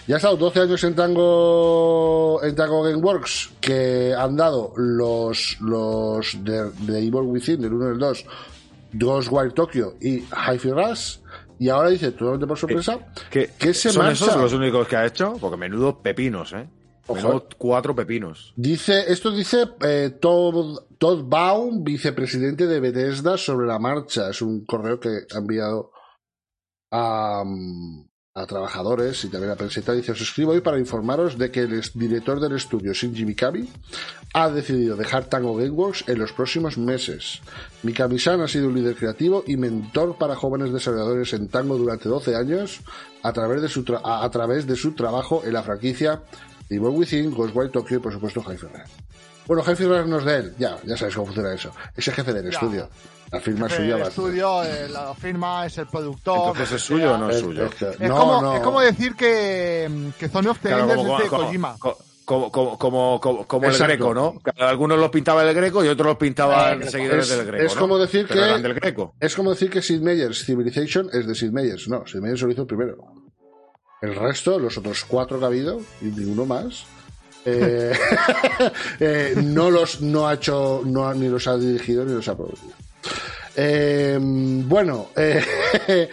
D: Ya ha estado 12 años en Tango, en Tango Gameworks, que han dado los, los de, Evil Within, del 1 y el 2, Ghostwire Tokyo y Hi-Fi Rush, y ahora dice, totalmente por sorpresa,
F: ¿Qué,
D: que se
F: ¿Son
D: marcha.
F: esos los únicos que ha hecho? Porque menudo pepinos, ¿eh? Menudo cuatro pepinos.
D: Dice, esto dice eh, Todd, Todd Baum, vicepresidente de Bethesda, sobre la marcha. Es un correo que ha enviado a, mm, a trabajadores y también a prensa. Dice, os escribo hoy para informaros de que el director del estudio, Shinji Mikami, ha decidido dejar Tango Gameworks en los próximos meses. Mikami-san ha sido un líder creativo y mentor para jóvenes desarrolladores en Tango durante 12 años a través de su, tra- a, a través de su trabajo en la franquicia Evil Within, Ghostwire Tokyo y por supuesto Hi-Fi. Bueno, Hi-Fi Rush no es de él, ya, ya sabes cómo funciona eso. Es el jefe del estudio. La firma es suya.
E: El estudio, eh, la firma, es el productor.
F: Entonces, ¿es suyo o no es suyo?
D: es que-
E: Es,
D: no,
E: como,
D: no.
E: es como decir que, que Zone of the
F: Claro,
E: Enders
F: como,
E: es de
F: como-
E: Kojima.
F: como, como, como, como, como- como el greco, ¿no? Algunos los pintaba el greco y otros los pintaban
C: Eh,
F: seguidores
D: es-
F: del greco.
D: es
F: ¿no?
D: como decir
F: Pero
D: que-
F: eran del greco.
D: Es como decir que Sid Meier's Civilization es de Sid Meier's. No, Sid Meier's lo hizo primero. El resto, los otros cuatro que ha habido, y ninguno más, eh, eh, no los no ha hecho, no ha- ni los ha dirigido ni los ha producido. Eh, bueno, eh,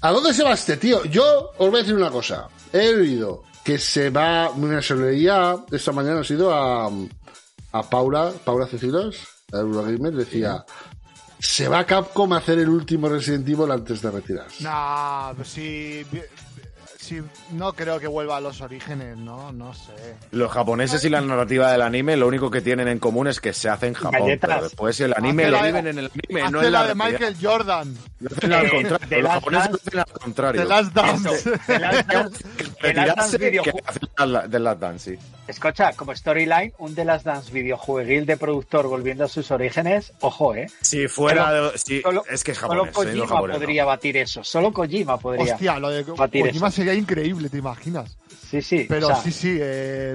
D: ¿a dónde se va este tío? Yo os voy a decir una cosa. He oído que se va, mira, se leía esta mañana, ha sido a, a Paula, Paula Cecilos, a Eurogamer, decía, se va Capcom a hacer el último Resident Evil antes de retirarse.
E: Nah, pues si, si no creo que vuelva a los orígenes, ¿no? No sé.
F: Los japoneses y la narrativa del anime lo único que tienen en común es que se hace en Japón.
C: Galletas.
F: Pero después el anime
E: Hace
F: lo
E: la-
F: viven en el anime, no en
E: la
F: la
E: de
F: realidad.
E: Michael Jordan,
F: Lo hacen al contrario. Los japoneses lo hacen al contrario.
E: Last Dance-
C: The Last Dance
F: Retirarse la- de Last Dance, sí.
C: Escucha, como storyline, un The Last Dance videojueguil de productor volviendo a sus orígenes, ojo, eh.
F: Si fuera
C: Pero
F: de- sí,
C: Solo,
F: es que es
C: solo
F: japonés. ¿eh?
C: Kojima
F: no.
C: podría batir eso. Solo Kojima podría.
E: Hostia, lo de
C: Batir
E: Kojima
C: eso.
E: sería increíble, ¿te imaginas?
C: Sí, sí.
E: Pero
C: o sea,
E: sí, sí, eh,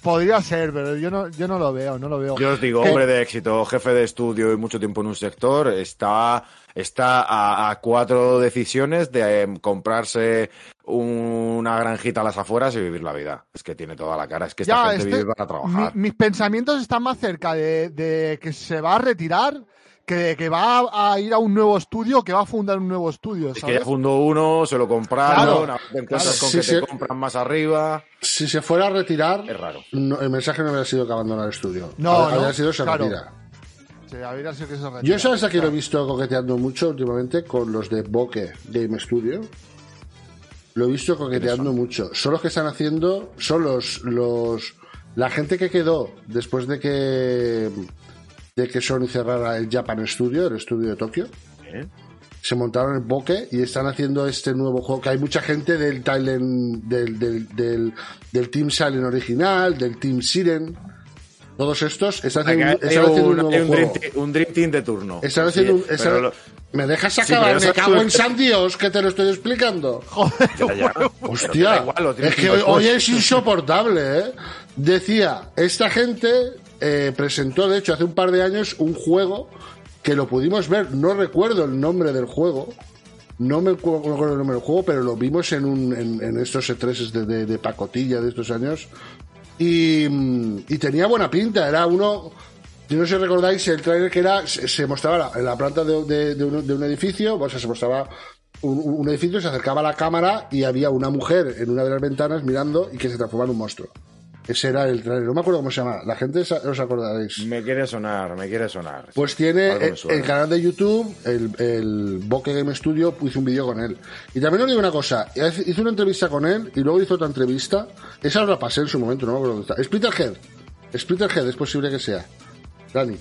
E: podría ser, pero yo no, yo no lo veo, no lo veo.
F: Yo os digo, hombre de éxito, jefe de estudio y mucho tiempo en un sector, está, está a, a cuatro decisiones de em, comprarse una granjita a las afueras y vivir la vida. Es que tiene toda la cara, es que esta
E: ya,
F: gente
E: este-
F: vive para trabajar.
E: mi- mis pensamientos están más cerca de, de que se va a retirar que va a ir a un nuevo estudio, que va a fundar un nuevo estudio,
F: Es que
E: ¿sabes?
F: ya fundó uno, se lo compraron,
E: Claro,
F: con
D: Sí,
F: que
D: sí.
F: te compran más arriba.
D: Si se fuera a retirar,
F: Es raro.
D: no- el mensaje no habría sido que abandona el estudio.
E: No,
D: habría
E: no,
D: sido se
E: claro.
D: retira.
E: Sí, habría sido que se retira.
D: Yo sabes a quién lo he visto coqueteando mucho últimamente con los de Bokeh Game Studio. Lo he visto coqueteando mucho. Son los que están haciendo, son los, los la gente que quedó después de que de que Sony cerrara el Japan Studio, el estudio de Tokio.
F: ¿Eh?
D: Se montaron en Bokeh y están haciendo este nuevo juego. Que hay mucha gente del Thailand, del, del, del, del Team Silent original, del Team Siren. Todos estos están haciendo,
F: hay
D: están haciendo un
F: un,
D: nuevo
F: un
D: juego.
F: dream, team- un dream team de turno.
D: Están
F: Sí,
D: haciendo un-
F: pero
D: están-
F: lo-
D: ¿Me dejas acabar? Me cago en San Dios que te lo estoy explicando.
F: ya, ya. Pero te
D: Hostia,
F: igual,
D: es que hoy, hoy es insoportable, ¿eh? Decía, esta gente eh, presentó, de hecho, hace un par de años un juego que lo pudimos ver, no recuerdo el nombre del juego, no me acu- no recuerdo el nombre del juego, pero lo vimos en, un, estos E3 de, pacotilla de estos años. Y, tenía buena pinta, era uno. Yo no sé si recordáis el trailer que era, se, mostraba en la planta de un edificio, o sea, se mostraba un, un edificio, se acercaba a la cámara y había una mujer en una de las ventanas mirando y que se transformaba en un monstruo. Ese era el trailer, no me acuerdo cómo se llama, la gente os acordaréis.
F: Me quiere sonar, me quiere sonar.
D: Pues tiene el canal de YouTube, el, el Bokeh Game Studio, hizo un vídeo con él. Y también os digo una cosa, hizo una entrevista con él y luego hizo otra entrevista. Esa la pasé en su momento, no me acuerdo dónde está. Splitterhead. Splitterhead es posible que sea. Dani.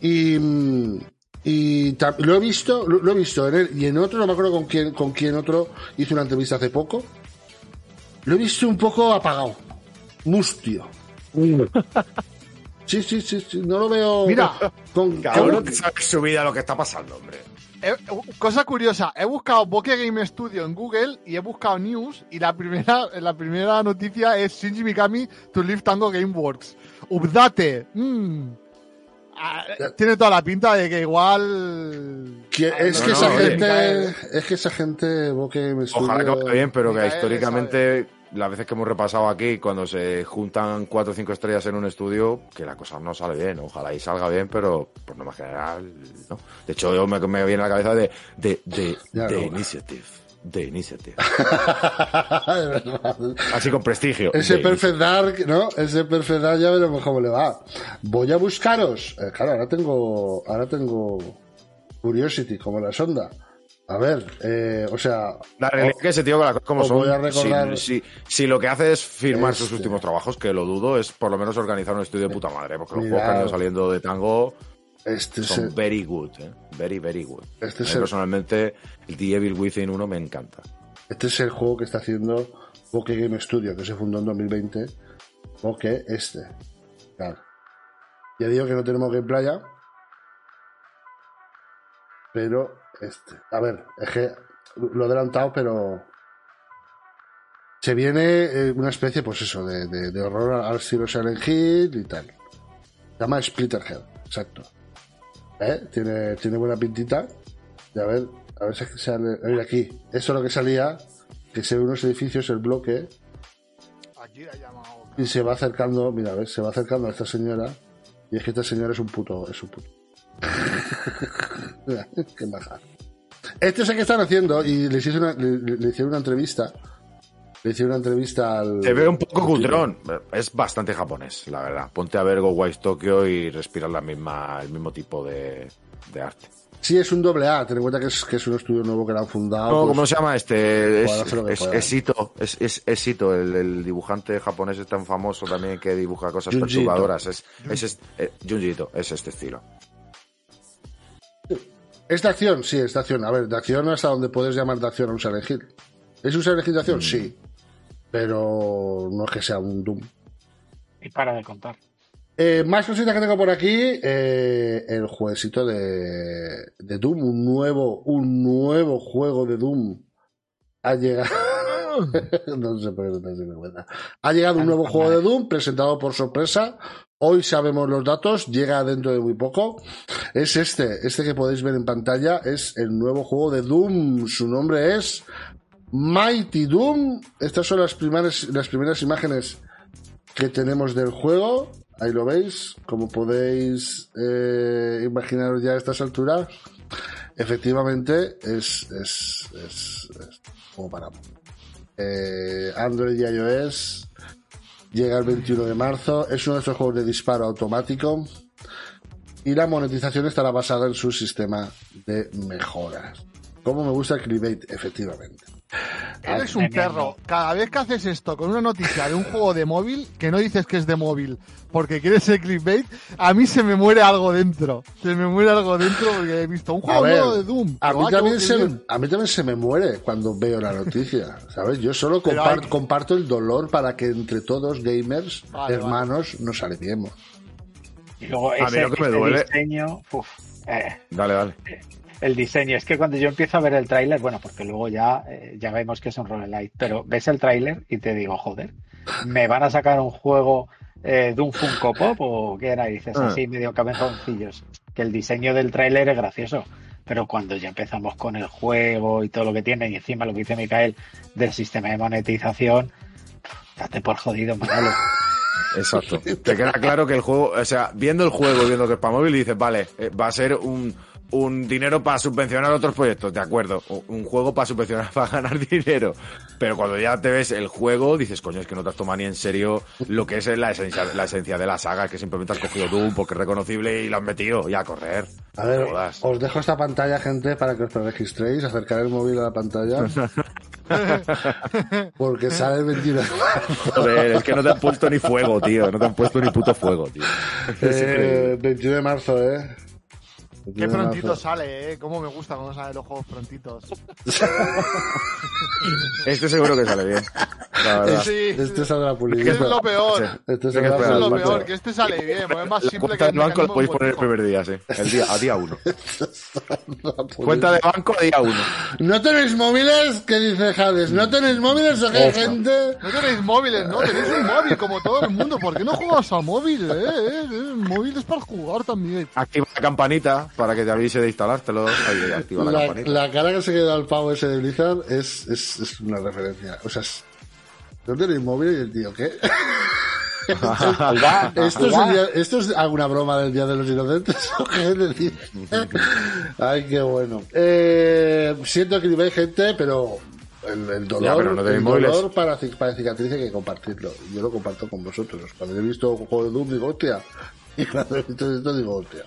D: Y, mm, y lo he visto, lo, lo he visto en él y en otro, no me acuerdo con quién, con quién otro hizo una entrevista hace poco. Lo he visto un poco apagado. Mustio. Sí, sí, sí, sí, no lo veo.
E: Mira,
D: con,
F: Cabrón, que sabe su vida lo que está pasando, hombre.
E: Eh, cosa curiosa, he buscado Bokeh Game Studio en Google y he buscado news y la primera, la primera noticia es Shinji Mikami to leave Tango Gameworks. Update. Mm. Ah, tiene toda la pinta de que igual...
D: que- es
F: no,
D: que
F: no,
D: esa
F: oye.
D: gente, es que esa gente, Bokeh me
F: Ojalá que vaya bien, pero que
E: Micael
F: históricamente, las veces que hemos repasado aquí, cuando se juntan cuatro o cinco estrellas en un estudio, que la cosa no sale bien. Ojalá y salga bien, pero por norma general, no. De hecho, yo me, me viene a la cabeza de, de, de, de
D: no.
F: Initiative. De Initiative.
D: De verdad.
F: Así con prestigio.
D: Ese
F: de
D: Perfect Dark, ¿no? Ese Perfect Dark ya veremos cómo le va. Voy a buscaros. Eh, claro, ahora tengo, ahora tengo Curiosity como la sonda. A ver, eh, o sea,
F: La realidad es que ese tío, con como son,
D: voy a recordar-
F: si, si- si lo que hace es firmar sus
D: Este.
F: últimos trabajos, que lo dudo, es por lo menos organizar un estudio de puta madre, porque los juegos que han ido saliendo de tango
D: este es
F: son
D: el,
F: very good, ¿eh? Very, very good.
D: Este
F: A mí
D: es el-
F: personalmente, el The Evil Within 1 me encanta.
D: este es el juego que está haciendo Bokeh Game Studio, que se fundó en 2020. Bokeh este. Claro. Ya digo que no tenemos gameplay ya. Pero este. A ver, es que lo he adelantado, pero. Se viene eh, una especie, pues eso, de, de- de horror al estilo Silent Hill y tal. Se llama Splitterhead, exacto. ¿Eh? Tiene, tiene buena pintita. Y a ver, a ver si sale. A ver, aquí. Esto es lo que salía. Que se ve unos edificios, el bloque. Y se va acercando, mira, a ver, se va acercando a esta señora. Y es que esta señora es un puto, es un puto. Qué maja. Este es el que están haciendo y le hicieron una, le, le- hicieron una entrevista. Le hicieron una entrevista al.
F: Se ve un poco
D: al
F: cultrón. Es bastante japonés, la verdad. Ponte a ver Go Wise Tokyo y respirar la misma, el mismo tipo de, de arte.
D: Sí, es un doble A. Ten en cuenta que es, que es un estudio nuevo que le han fundado.
F: No,
D: pues,
F: ¿Cómo se llama este? Es,
D: lo
F: es, es Ito, es, es, es Ito, el, el dibujante japonés es tan famoso también que dibuja cosas
D: Junji
F: perturbadoras. Es, es, es, eh, Junji Ito, es este estilo.
D: ¿Es de acción? Sí, es de acción. A ver, de acción hasta donde puedes llamar de acción a un Silent Hill. ¿Es un Silent Hill de
F: Mm.
D: acción? Sí. Pero no es que sea un Doom.
C: Y para de contar.
D: Eh, más cositas que tengo por aquí. eh, el jueguecito de, de Doom. Un nuevo, un nuevo juego de Doom. Ha llegado. no sé por qué no te. Ha llegado un nuevo juego de Doom presentado por sorpresa. Hoy sabemos los datos. Llega dentro de muy poco. Es este. Este que podéis ver en pantalla. Es el nuevo juego de Doom. Su nombre es Mighty Doom. Estas son las primeras, las primeras imágenes que tenemos del juego. Ahí lo veis, como podéis eh, imaginaros ya a estas alturas. Efectivamente, es, es, es, es como paramos. Eh, Android y iOS llega el 21 de marzo. Es uno de estos juegos de disparo automático. Y la monetización estará basada en su sistema de mejoras. Como me gusta el efectivamente.
E: Eres un perro. Cada vez que haces esto con una noticia de un juego de móvil, que no dices que es de móvil, porque quieres ser clickbait, a mí se me muere algo dentro. Se me muere algo dentro porque he visto un
D: A
E: juego
D: ver,
E: nuevo de Doom.
D: a mí, también se, a mí también se me muere cuando veo la noticia, ¿sabes? Yo solo comparto el dolor para que entre todos gamers,
E: Vale,
D: hermanos, nos aliviemos.
C: Y luego
F: A mí lo que me duele-
C: diseño, uf, eh,
F: Dale, dale.
C: El diseño. Es que cuando yo empiezo a ver el tráiler, bueno, porque luego ya, eh, ya vemos que es un roguelite, pero ves el tráiler y te digo, joder, ¿me van a sacar un juego eh, de un Funko Pop o qué era? Y dices
F: Ah.
C: así, medio cabezoncillos. Que el diseño del tráiler es gracioso. Pero cuando ya empezamos con el juego y todo lo que tiene, y encima lo que dice Micael del sistema de monetización, date por jodido, Manolo.
F: Exacto. Te queda claro que el juego, o sea, viendo el juego, viendo que es para móvil, dices, vale, eh, va a ser un, un dinero para subvencionar otros proyectos, de acuerdo. Un juego para subvencionar, para ganar dinero. Pero cuando ya te ves el juego, dices, coño, es que no te has tomado ni en serio lo que es la esencia, la esencia de la saga, que simplemente has cogido Doom porque es reconocible y lo has metido y a correr.
D: A ver,
F: jodas.
D: os dejo esta pantalla, gente, para que os registréis, acercar el móvil a la pantalla. Porque sale el 21 de marzo.
F: Joder, es que no te han puesto ni fuego, tío. No te han puesto ni puto fuego, tío.
D: Eh, 21 de marzo, ¿eh?
E: Qué
D: 21 de
E: prontito sale, eh. Cómo me gusta cuando salen los juegos prontitos.
F: Este seguro que sale bien. La verdad.
E: Sí.
D: Este saldrá
E: Es
D: pulido.
E: que es lo peor.
D: Este saldrá
F: esperar.
E: Eso es lo peor, que este sale bien, porque es más
F: La
E: simple
F: cuenta
E: que
F: del banco la podéis poner el primer día, sí. El día, a día uno. Cuenta de banco a día uno.
D: ¿No tenéis móviles? ¿Qué dice Jades? ¿No tenéis móviles o qué, gente?
E: No tenéis móviles, ¿no? Tenéis un móvil como todo el mundo. ¿Por qué no juegas al móvil, eh? eh? El móvil es para jugar también.
F: Activa la campanita para que te avise de instalártelo. Activa la,
D: La,
F: campanita.
D: la cara que se queda al pavo ese de Blizzard es, es, es una referencia. O sea, es- no tenéis móvil y el tío, ¿qué? ¿Esto es, el día- ¿Esto es alguna broma del Día de los Inocentes? ¿O qué decir? Ay, qué bueno. Eh, siento que hay gente, pero el, el dolor,
F: Ya, pero no
D: el dolor para, para cicatriz hay que compartirlo. Yo lo comparto con vosotros. Cuando he visto un juego de Doom digo, hostia. Y cuando he visto esto digo, hostia.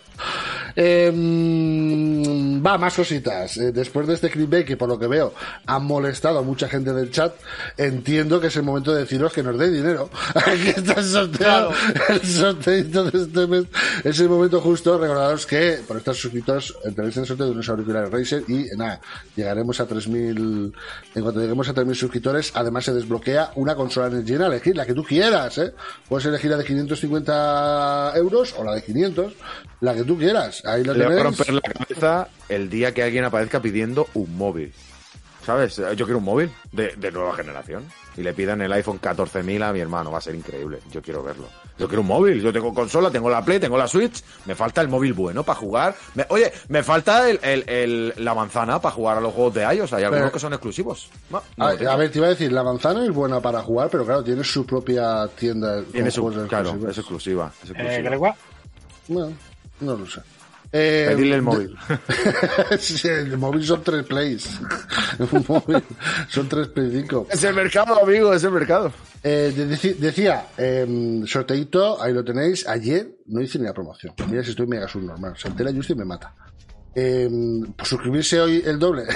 D: Eh, mm, va, más cositas. Eh, después de este clickbait que por lo que veo han molestado a mucha gente del chat, entiendo que es el momento de deciros que nos dé dinero. Aquí está el sorteo, el sorteito de este mes. Es el momento justo. Recordaros que por estar suscritos tenéis el sorteo de unos auriculares Razer y nada, llegaremos a 3.000, en cuanto lleguemos a 3.000 suscriptores, además se desbloquea una consola Energy a elegir la que tú quieras, ¿eh? Puedes elegir la de 550 euros o la de 500, la que tú quieras. Ahí lo
F: Le va a romper la cabeza el día que alguien aparezca pidiendo un móvil. ¿Sabes? Yo quiero un móvil de, de nueva generación. Y le pidan el iPhone 14.000 a mi hermano. Va a ser increíble. Yo quiero verlo. Yo quiero un móvil. Yo tengo consola, tengo la Play, tengo la Switch. Me falta el móvil bueno para jugar. Me- oye, me falta el, el- el- la manzana para jugar a los juegos de iOS. Hay algunos
D: Pero-
F: que son exclusivos. No, no
D: A, ver, te iba a decir, la manzana es buena para jugar, pero claro, tiene su propia tienda.
F: Tiene su, claro, es exclusiva. Es
C: Eh,
F: exclusiva.
D: Bueno, no lo sé. Eh,
F: Pedirle el móvil.
D: Sí, el móvil son tres plays. Un móvil son tres play cinco.
F: Es el mercado, amigo, es el mercado.
D: Eh, de- decía, eh, sorteito, ahí lo tenéis. Ayer no hice ni la promoción. Mira si estoy mega subnormal. Se entera Justi y me mata. Eh, pues suscribirse hoy el doble.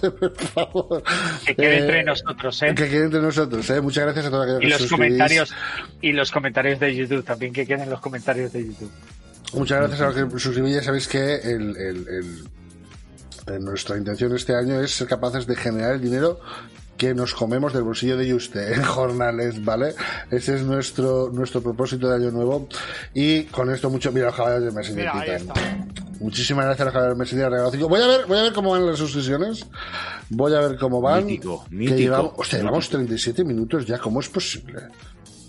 D: Por favor.
C: que quede
D: Eh,
C: entre nosotros, ¿eh?
D: Que quede entre nosotros, ¿eh? Muchas gracias a todos aquellos
C: Y
D: que
C: los
D: suscribís.
C: comentarios, y los comentarios de YouTube también, que queden los comentarios de YouTube.
D: Muchas gracias a los que suscribís. Ya sabéis que el, el- el- eh, nuestra intención este año es ser capaces de generar el dinero que nos comemos del bolsillo de Juste en jornales, ¿vale? Ese es nuestro nuestro propósito de año nuevo. Y con esto mucho, mira, los caballos de Messenger.
E: Mira, ahí
D: Titan.
E: está.
D: Muchísimas gracias a los caballos de regalado cinco. Voy a ver, voy a ver cómo van las suscripciones. Voy a ver cómo van.
F: Mítico,
D: Que
F: mítico,
D: llevamos, hostia, llevamos
F: mítico.
D: 37 minutos ya. ¿Cómo es posible?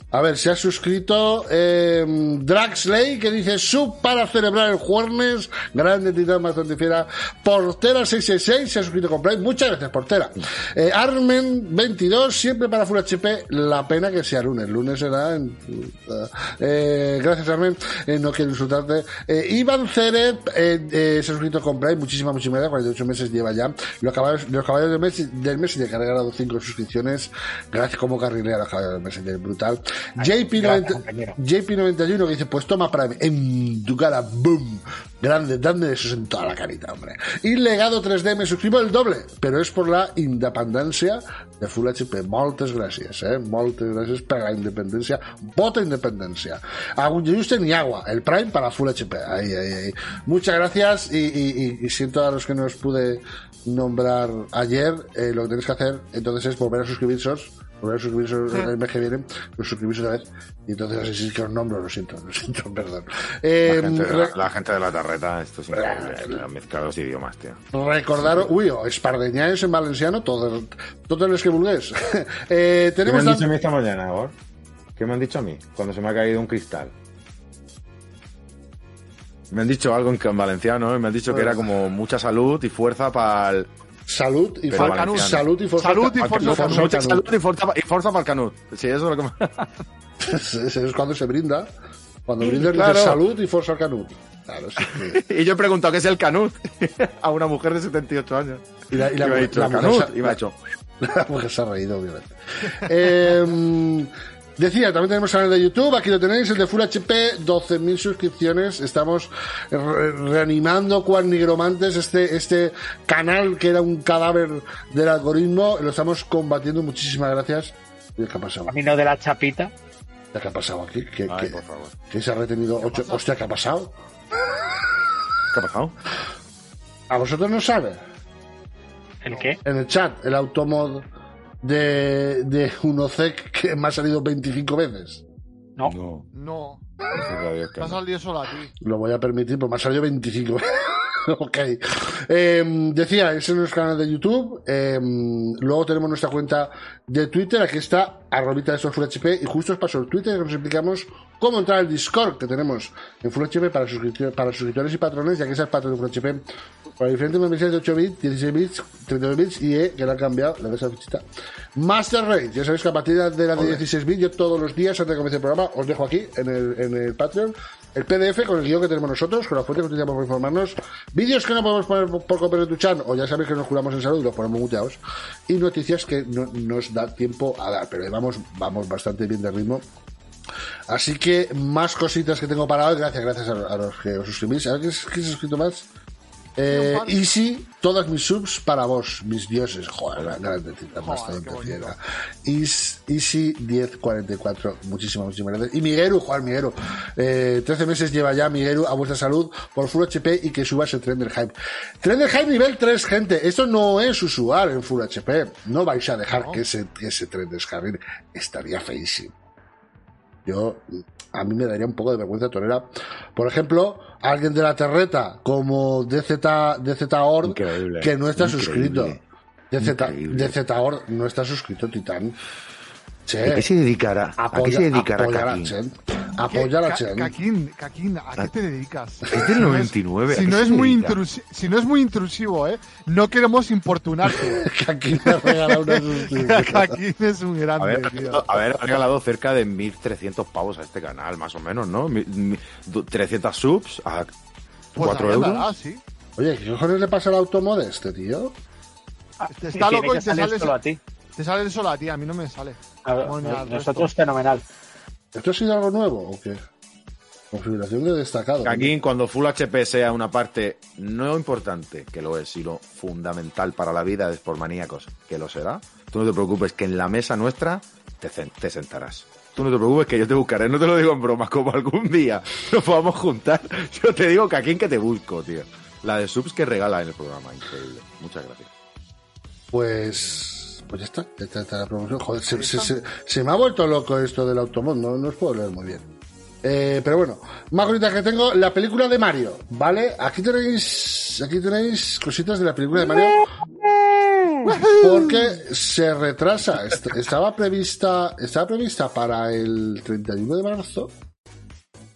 D: A ver, se ha suscrito eh, Draxley, que dice sub para celebrar el jueves. Grande titán bastante fiera. Portera 666 se ha suscrito con Play. Muchas gracias, Portera. Eh, Armen 22, siempre para Full HP. La pena que sea lunes. Lunes será. En, eh, gracias, Armen. Eh, no quiero insultarte. Eh, Iván eh, eh, se ha suscrito con Play. Muchísimas, muchísimas gracias. 48 meses lleva ya. Los caballos, los caballos del mes, del mes y que ha regalado 5 suscripciones. Gracias como carrilera los caballos del mes. Brutal.
C: Gracias,
D: JP90,
C: compañero.
D: JP91 que dice, pues toma Prime en tu cara, boom. Grande, dame esos en toda la carita, hombre. Y Legado 3D, me suscribo el doble, pero es por la independencia de Full HP. Moltes gràcies, eh? Moltes gràcies per la independencia. Vota independencia. A Juste ni agua, el Prime para Full HP. Ahí, ahí, ahí. Muchas gracias y, y- y- y siento a los que no os pude nombrar ayer. eh, lo que tenéis que hacer entonces es volver a suscribiros volver a suscribiros el mes que viene, otra vez y entonces así sí que os nombro, lo siento, lo siento, perdón. Eh,
F: La gente, de la, la gente de la tarreta, esto es increíble. Han mezclado los idiomas, tío.
D: Recordaros, uy, o espardeñáis en valenciano, todos, todos los que eh,
F: ¿Qué me
D: tenemos
F: han dicho a mí esta mañana, Gor? ¿Qué me han dicho a mí cuando se me ha caído un cristal? Me han dicho algo en, en valenciano, ¿eh? me han dicho que era como mucha salud y fuerza para
D: Salud y for-
F: valenciano.
D: salud y forza.
E: Salud y forza Canut.
F: Mucha
D: Canut.
F: salud y forza, y forza para el Canut. Sí, eso es lo que me...
D: Eso es cuando se brinda. Cuando brindas
F: Claro.
D: dices salud y forza Canut. Claro, sí. que-
F: Y yo he preguntado qué es el Canut a una mujer de 78 años.
D: Y la, y la
F: Y me ha
D: mujer-
F: dicho
D: la mujer
F: Canut. Y me ha hecho...
D: La mujer se ha reído, obviamente. Eh, decía, también tenemos canal de YouTube, aquí lo tenéis, el de Full HP, 12.000 suscripciones. Estamos re- reanimando cual nigromantes este, este canal que era un cadáver del algoritmo. Lo estamos combatiendo. Muchísimas gracias. ¿Qué ha pasado?
C: Camino de la chapita.
D: ¿Qué ha pasado aquí? ¿Qué,
F: Ay,
D: qué-
F: por favor.
D: qué se ha retenido ocho? Hostia, ¿qué ha pasado?
F: ¿Qué ha pasado?
D: ¿A vosotros no sabe?
C: ¿El qué?
D: En el chat, el automod de, de Unocec que me ha salido 25 veces.
C: No.
F: No.
E: No,
F: que
E: te ha
F: no.
E: salido solo a ti.
D: Lo voy a permitir, pues me ha salido 25 veces. ok. Eh, decía, ese es nuestro canal de YouTube. Eh, luego tenemos nuestra cuenta de Twitter. Aquí está, arrobita de Full HP. Y justo os paso el Twitter que nos explicamos cómo entrar al Discord que tenemos en Full HP para, suscriptores- para suscriptores y patrones, ya que es el patrón de Full HP. Para diferentes membresías de 8 bits, 16 bits, 32 bits y E, que le han cambiado, le ves la fichita. Master Race, ya sabéis que a partir de la de 16 bits, yo todos los días antes de comenzar el programa, os dejo aquí en el, en el Patreon el PDF con el guion que tenemos nosotros, con la fuente que utilizamos para informarnos, vídeos que no podemos poner por, por copia de tu chan, o ya sabéis que nos curamos en salud y los ponemos muteados, y noticias que no nos da tiempo a dar, pero vamos, vamos bastante bien de ritmo. Así que más cositas que tengo para hoy, gracias, gracias a, los que os suscribís. A ver, ¿quién se- quién se ha suscrito más? Eh. Easy, todas mis subs para vos, mis dioses. Joder, la grandecita, bastante fiera. Easy 1044, muchísimas, muchísimas gracias. Y Miguelu, Juan Miguelu, eh, 13 meses lleva ya Miguelu a vuestra salud por Full HP y que subas el tren del hype. Tren del hype nivel 3, gente. Esto no es usual en Full HP. No vais a dejar que ese, que ese tren. Estaría feísimo yo a mí me daría un poco de vergüenza torera. Por ejemplo, alguien de la terreta como DZ, DZOR
F: Increíble.
D: que no está
F: Increíble.
D: suscrito. DZ,
F: Increíble.
D: DZOR no está suscrito, Titán. Che,
F: ¿A qué se dedicará? ¿A qué se dedicará
D: apoya a la
F: Kakin?
D: Chen. Apoya a Chen.
E: Caquín, Caquín, ¿a qué te dedicas?
F: Es del 99. ¿a
E: Si no, es muy
F: dedica?
E: intrusi- si no es muy intrusivo, ¿eh? No queremos importunarte.
D: Aquí me ha regalado una.
E: Caquín es un
F: A
E: grande,
F: ver,
E: tío.
F: a ver, ha regalado cerca de 1.300 pavos a este canal, más o menos, ¿no? Mi- mi- du- 300 subs a
E: Pues
F: 4
E: ahí
F: euros.
E: andará, sí.
D: Oye, ¿qué cojones le pasa al automod a este tío?
C: Ah,
E: Te
C: sí,
E: está
C: tiene
E: loco y te sale-
C: solo a ti.
E: Te sale solo a ti, a mí no me sale.
C: A ver,
E: Bueno,
C: nosotros fenomenal.
D: ¿Esto ha sido algo nuevo o qué? Configuración de destacado.
F: Kakin, cuando Full HP sea una parte no importante, que lo es, sino fundamental para la vida de maníacos, que lo será, tú no te preocupes, que en la mesa nuestra te, te sentarás. Tú no te preocupes, que yo te buscaré, no te lo digo en broma, como algún día nos podamos juntar. Yo te digo, Kakin, que te busco, tío. La de subs que regala en el programa, increíble. Muchas gracias.
D: Pues, pues ya está, ya está, está la promoción. Joder, se, se- se- se me ha vuelto loco esto del automod, no, no os puedo leer muy bien. Eh, pero bueno, más cositas que tengo, la película de Mario, ¿vale? Aquí tenéis, aquí tenéis cositas de la película de Mario. Porque se retrasa, Est- estaba prevista, estaba prevista para el 31 de marzo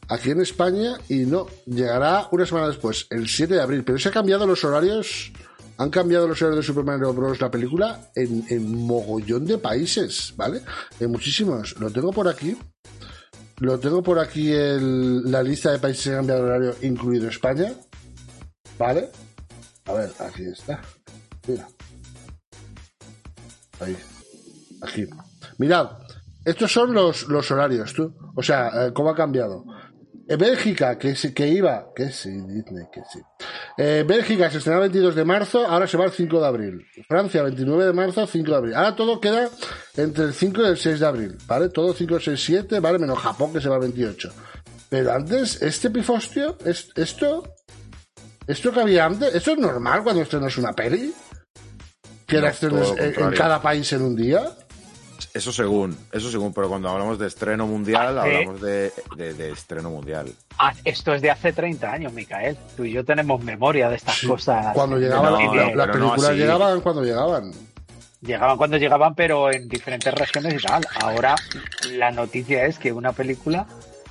D: aquí en España y no, llegará una semana después, el 7 de abril, pero se han cambiado los horarios, han cambiado los horarios de Super Mario Bros. la película en, mogollón de países, ¿vale? En muchísimos. Lo tengo por aquí. Lo tengo por aquí el- la lista de países que han cambiado horario, incluido España. ¿Vale? A ver, aquí está. Mira. Ahí. Aquí. Mirad, estos son los, los horarios, tú. O sea, eh, cómo ha cambiado. En Bélgica, que, que iba, que sí, Disney, que sí. Eh, Bélgica se estrenaba el 22 de marzo, ahora se va el 5 de abril. Francia, 29 de marzo, 5 de abril. Ahora todo queda entre el 5 y el 6 de abril, ¿vale? Todo 5, 6, 7, ¿vale? Menos Japón, que se va el 28. Pero antes, este pifostio, es- esto, esto que había antes, ¿esto es normal cuando estrenas una peli? Que
F: No,
D: la
F: lo
D: en- en cada país en un día.
F: Eso según, eso según, pero cuando hablamos de estreno mundial, hablamos de, de- de estreno mundial.
C: Ah, esto es de hace 30 años, Micael. Tú y yo tenemos memoria de estas
D: Sí,
C: cosas.
D: Cuando llegaban,
F: No,
D: la- las
F: no
D: películas llegaban cuando llegaban.
C: Llegaban cuando llegaban, pero en diferentes regiones y tal. Ahora la noticia es que una película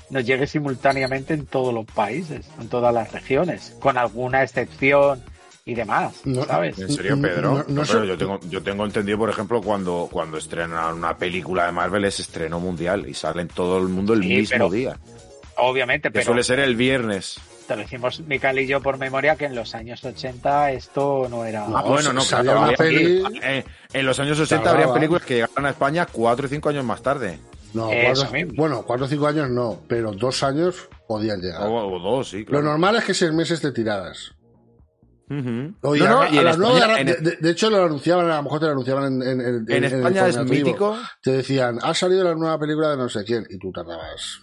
C: nos llegue simultáneamente en todos los países, en todas las regiones, con alguna excepción y demás,
D: No,
C: ¿sabes?
F: ¿En serio, Pedro?
D: no-
F: No,
D: no
F: pero
D: sé.
F: yo tengo, yo tengo entendido, por ejemplo, cuando, cuando estrenan una película de Marvel es estreno mundial y sale en todo el mundo el
C: Sí,
F: mismo
C: pero-
F: día.
C: Obviamente,
F: Que
C: pero
F: suele ser el viernes.
C: te lo decimos Mical y yo por memoria que en los años 80 esto no era...
D: No,
F: Ah, bueno, no, claro,
D: una
F: habría-
D: peli-
F: eh, en los años 80
D: Tardaba.
F: habría películas que llegaron a España cuatro y cinco años más tarde.
D: No, cuatro- bueno, cuatro o cinco años no, pero dos años podían llegar.
F: O, o dos, sí,
D: Lo
F: claro.
D: normal es que seis meses de tiradas.
F: Ujú.
D: Oye,
F: No, no,
D: a,
F: y
D: a
F: en
D: las nueve
F: España-
D: de,
F: en-
D: de- de- de hecho lo anunciaban, a lo mejor te lo anunciaban en, en, en-
F: En
D: en el
F: España es mítico.
D: Te decían, ha salido la nueva película de no sé quién, y tú tardabas.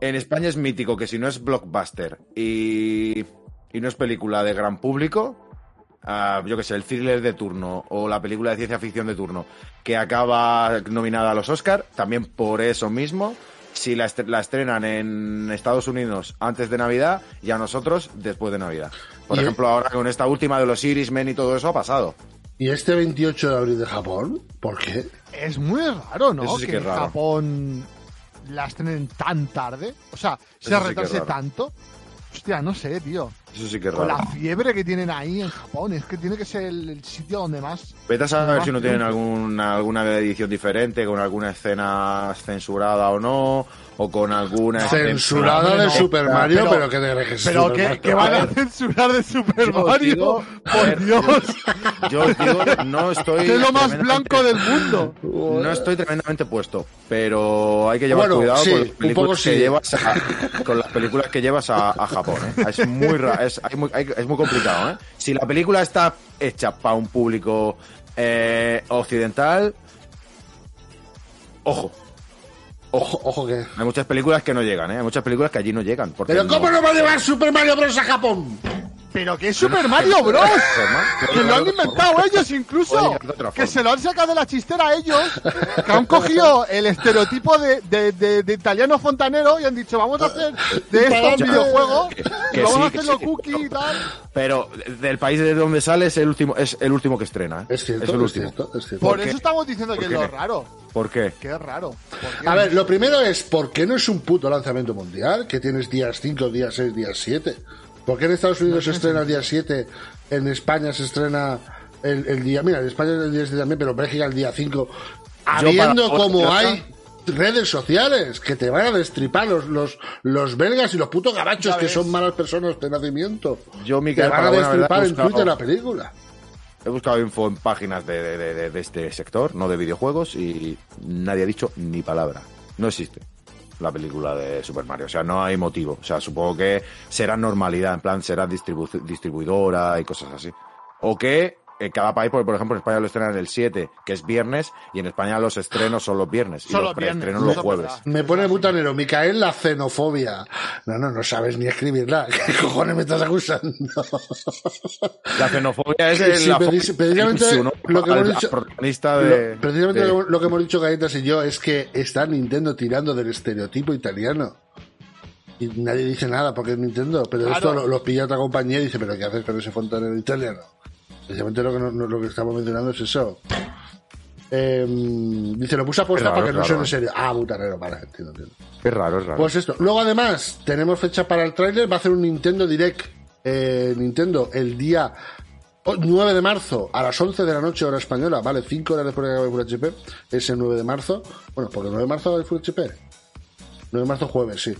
F: En España es mítico que si no es blockbuster y, y no es película de gran público, ah, yo que sé, el thriller de turno o la película de ciencia ficción de turno que acaba nominada a los Oscar, también por eso mismo, si la, estre- la estrenan en Estados Unidos antes de Navidad y a nosotros después de Navidad. Por ejemplo, ahora con esta última de los Irismen y todo eso ha pasado.
D: ¿Y este 28 de abril de Japón? ¿Por qué?
E: Es muy raro, ¿no?
F: Sí que es
E: en
F: raro.
E: Japón la estrenen tan tarde. O sea, se
F: Eso sí
E: retrase tanto. Hostia, no sé, tío.
F: Eso sí que es
E: Con
F: raro.
E: la fiebre que tienen ahí en Japón, es que tiene que ser el, el sitio donde más.
F: Vete a saber si no tienen alguna, alguna edición diferente, con alguna escena censurada o no, o con alguna...
D: Censurada de
E: no.
D: Super Mario,
E: pero-
D: pero, que que
E: Pero que, van
F: A
E: censurar de Super
F: Yo
E: Mario.
F: digo-
E: por
F: ver,
E: Dios.
F: Yo os digo, no estoy...
E: Es lo más blanco del mundo.
F: No estoy tremendamente puesto, pero hay que llevar
D: Bueno,
F: cuidado
D: sí,
F: con las
D: un
F: películas que
D: sí.
F: llevas a, con las películas que llevas a, a Japón. ¿eh? Es muy ra- es, muy, es muy complicado. ¿eh? Si la película está hecha para un público eh, occidental, ojo,
D: Ojo, ojo que...
F: hay muchas películas que no llegan, ¿eh? hay muchas películas que allí no llegan. Porque
D: ¿Pero cómo no va a llevar Super Mario Bros. a Japón?
E: Pero que es Super Mario Bros. Que lo han inventado ellos incluso. Que se lo han sacado de la chistera ellos. Que han cogido el estereotipo de, de, de- de italiano fontanero y han dicho, vamos a hacer de esto un videojuego.
F: Que-
E: y
F: que
E: vamos
F: sí,
E: a hacerlo
F: sí.
E: cookie y tal.
F: Pero del país de donde sale es el último, es el último que estrena. ¿eh?
D: Es cierto,
F: el
D: es,
F: último.
D: cierto, es cierto.
E: Por
F: qué?
E: eso estamos diciendo que es
F: qué?
E: lo raro.
F: ¿Por qué?
E: Que es raro. ¿Por qué?
D: A ver, lo primero es, ¿por qué no es un puto lanzamiento mundial? Que tienes días 5, días 6, días 7. ¿Por qué en Estados Unidos se estrena el día 7? En España se estrena el, el día... Mira, en España el día 7 también, pero en Bélgica el día 5. Habiendo como hay redes sociales que te van a destripar los, los, los belgas y los putos gabachos que son malas personas de nacimiento.
F: Yo,
D: te
F: Miquel,
D: van
F: para
D: a
F: verdad,
D: destripar
F: he
D: en
F: buscado-
D: Twitter la película.
F: He buscado info en páginas de, de- de- de este sector, no de videojuegos, y nadie ha dicho ni palabra. No existe la película de Super Mario. O sea, no hay motivo. O sea, supongo que será normalidad, en plan, será distribu- distribuidora y cosas así. O que en cada país, porque por ejemplo en España lo estrenan el 7, que es viernes, y en España los estrenos son los viernes, y los preestrenos los
E: es
F: jueves.
D: Me pone butanero, Micael, la xenofobia. No, no, no sabes ni escribirla. ¿Qué cojones me estás acusando?
F: La xenofobia es el,
D: Sí,
F: la
D: precisamente
F: en su, ¿no?
D: lo que hemos dicho-
F: protagonista de,
D: Lo- precisamente
F: de-
D: lo, lo que hemos dicho Galletas y yo es que está Nintendo tirando del estereotipo italiano. Y nadie dice nada porque es Nintendo, pero
E: Claro.
D: esto lo, lo pilla otra compañía y dice, pero ¿qué haces con ese fontanero italiano? Precisamente lo que, no- no- lo que estamos mencionando es eso. Eh, dice, lo puse a posta para que no
F: claro.
D: suene serio. Ah, butanero, vale, entiendo, entiendo.
F: Es raro, es raro.
D: Pues esto. Luego, además, tenemos fecha para el tráiler. Va a hacer un Nintendo Direct. eh, Nintendo el día o- 9 de marzo a las 11 de la noche, hora española. Vale, 5 horas después de que acabe el Full HP. Es el 9 de marzo. Bueno, porque el 9 de marzo el Full HP. 9 de marzo, jueves, sí.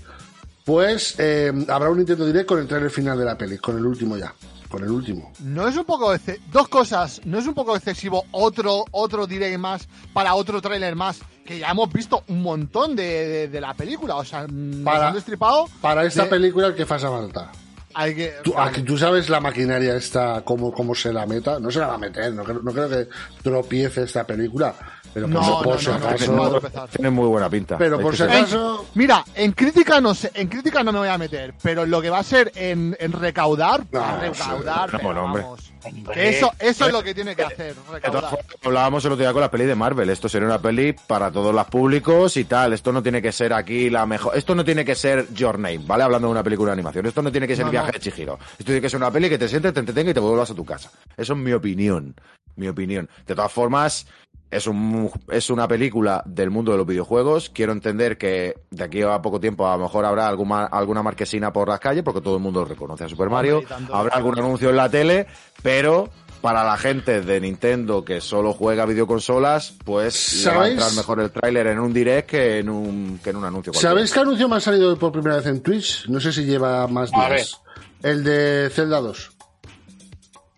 D: Pues eh, habrá un Nintendo Direct con el tráiler final de la peli. Con el último ya. Con el último.
E: No es un poco exce- dos cosas, no es un poco excesivo otro otro direct más para otro tráiler más que ya hemos visto un montón de, de- de la película, o sea, nos
D: Para-
E: han destripado.
D: Para esta
E: de-
D: película, el que pasa falta.
E: Hay que
D: ¿Tú, aquí, ¿Tú sabes la maquinaria esta, cómo, cómo se la meta? No se la va a meter, no, creo- no creo que tropiece esta película. Pero
E: No, no,
D: por si
E: no,
D: acaso-.
F: Tiene muy buena pinta.
D: Pero por si acaso-
E: Mira, en crítica no sé, en crítica no me voy a meter, pero lo que va a ser en, en recaudar,
D: No,
E: recaudar,
F: sí.
E: pero
F: No, hombre.
E: vamos.
C: Hombre.
E: Que eso, eso es lo que tiene que hacer,
F: De todas
E: recaudar.
F: formas, hablábamos el otro día con la peli de Marvel. Esto sería una peli para todos los públicos y tal. Esto no tiene que ser aquí la mejor. Esto no tiene que ser Your Name, ¿vale? Hablando de una película de animación. Esto no tiene que ser
E: No,
F: Viaje
E: no.
F: de Chihiro. Esto tiene que ser una peli que te sientes, te entretenga y te vuelvas a tu casa. Eso es mi opinión. Mi opinión. De todas formas, es, un, es una película del mundo de los videojuegos. Quiero entender que de aquí a poco tiempo a lo mejor habrá alguna, alguna marquesina por las calles, porque todo el mundo reconoce a Super Mario. Habrá algún anuncio en la tele, pero para la gente de Nintendo que solo juega videoconsolas, pues le va a entrar mejor el tráiler en un direct que en un, que en un anuncio.
D: ¿Sabéis qué anuncio me ha salido por primera vez en Twitch? No sé si lleva más
C: A
D: días. El de Zelda 2.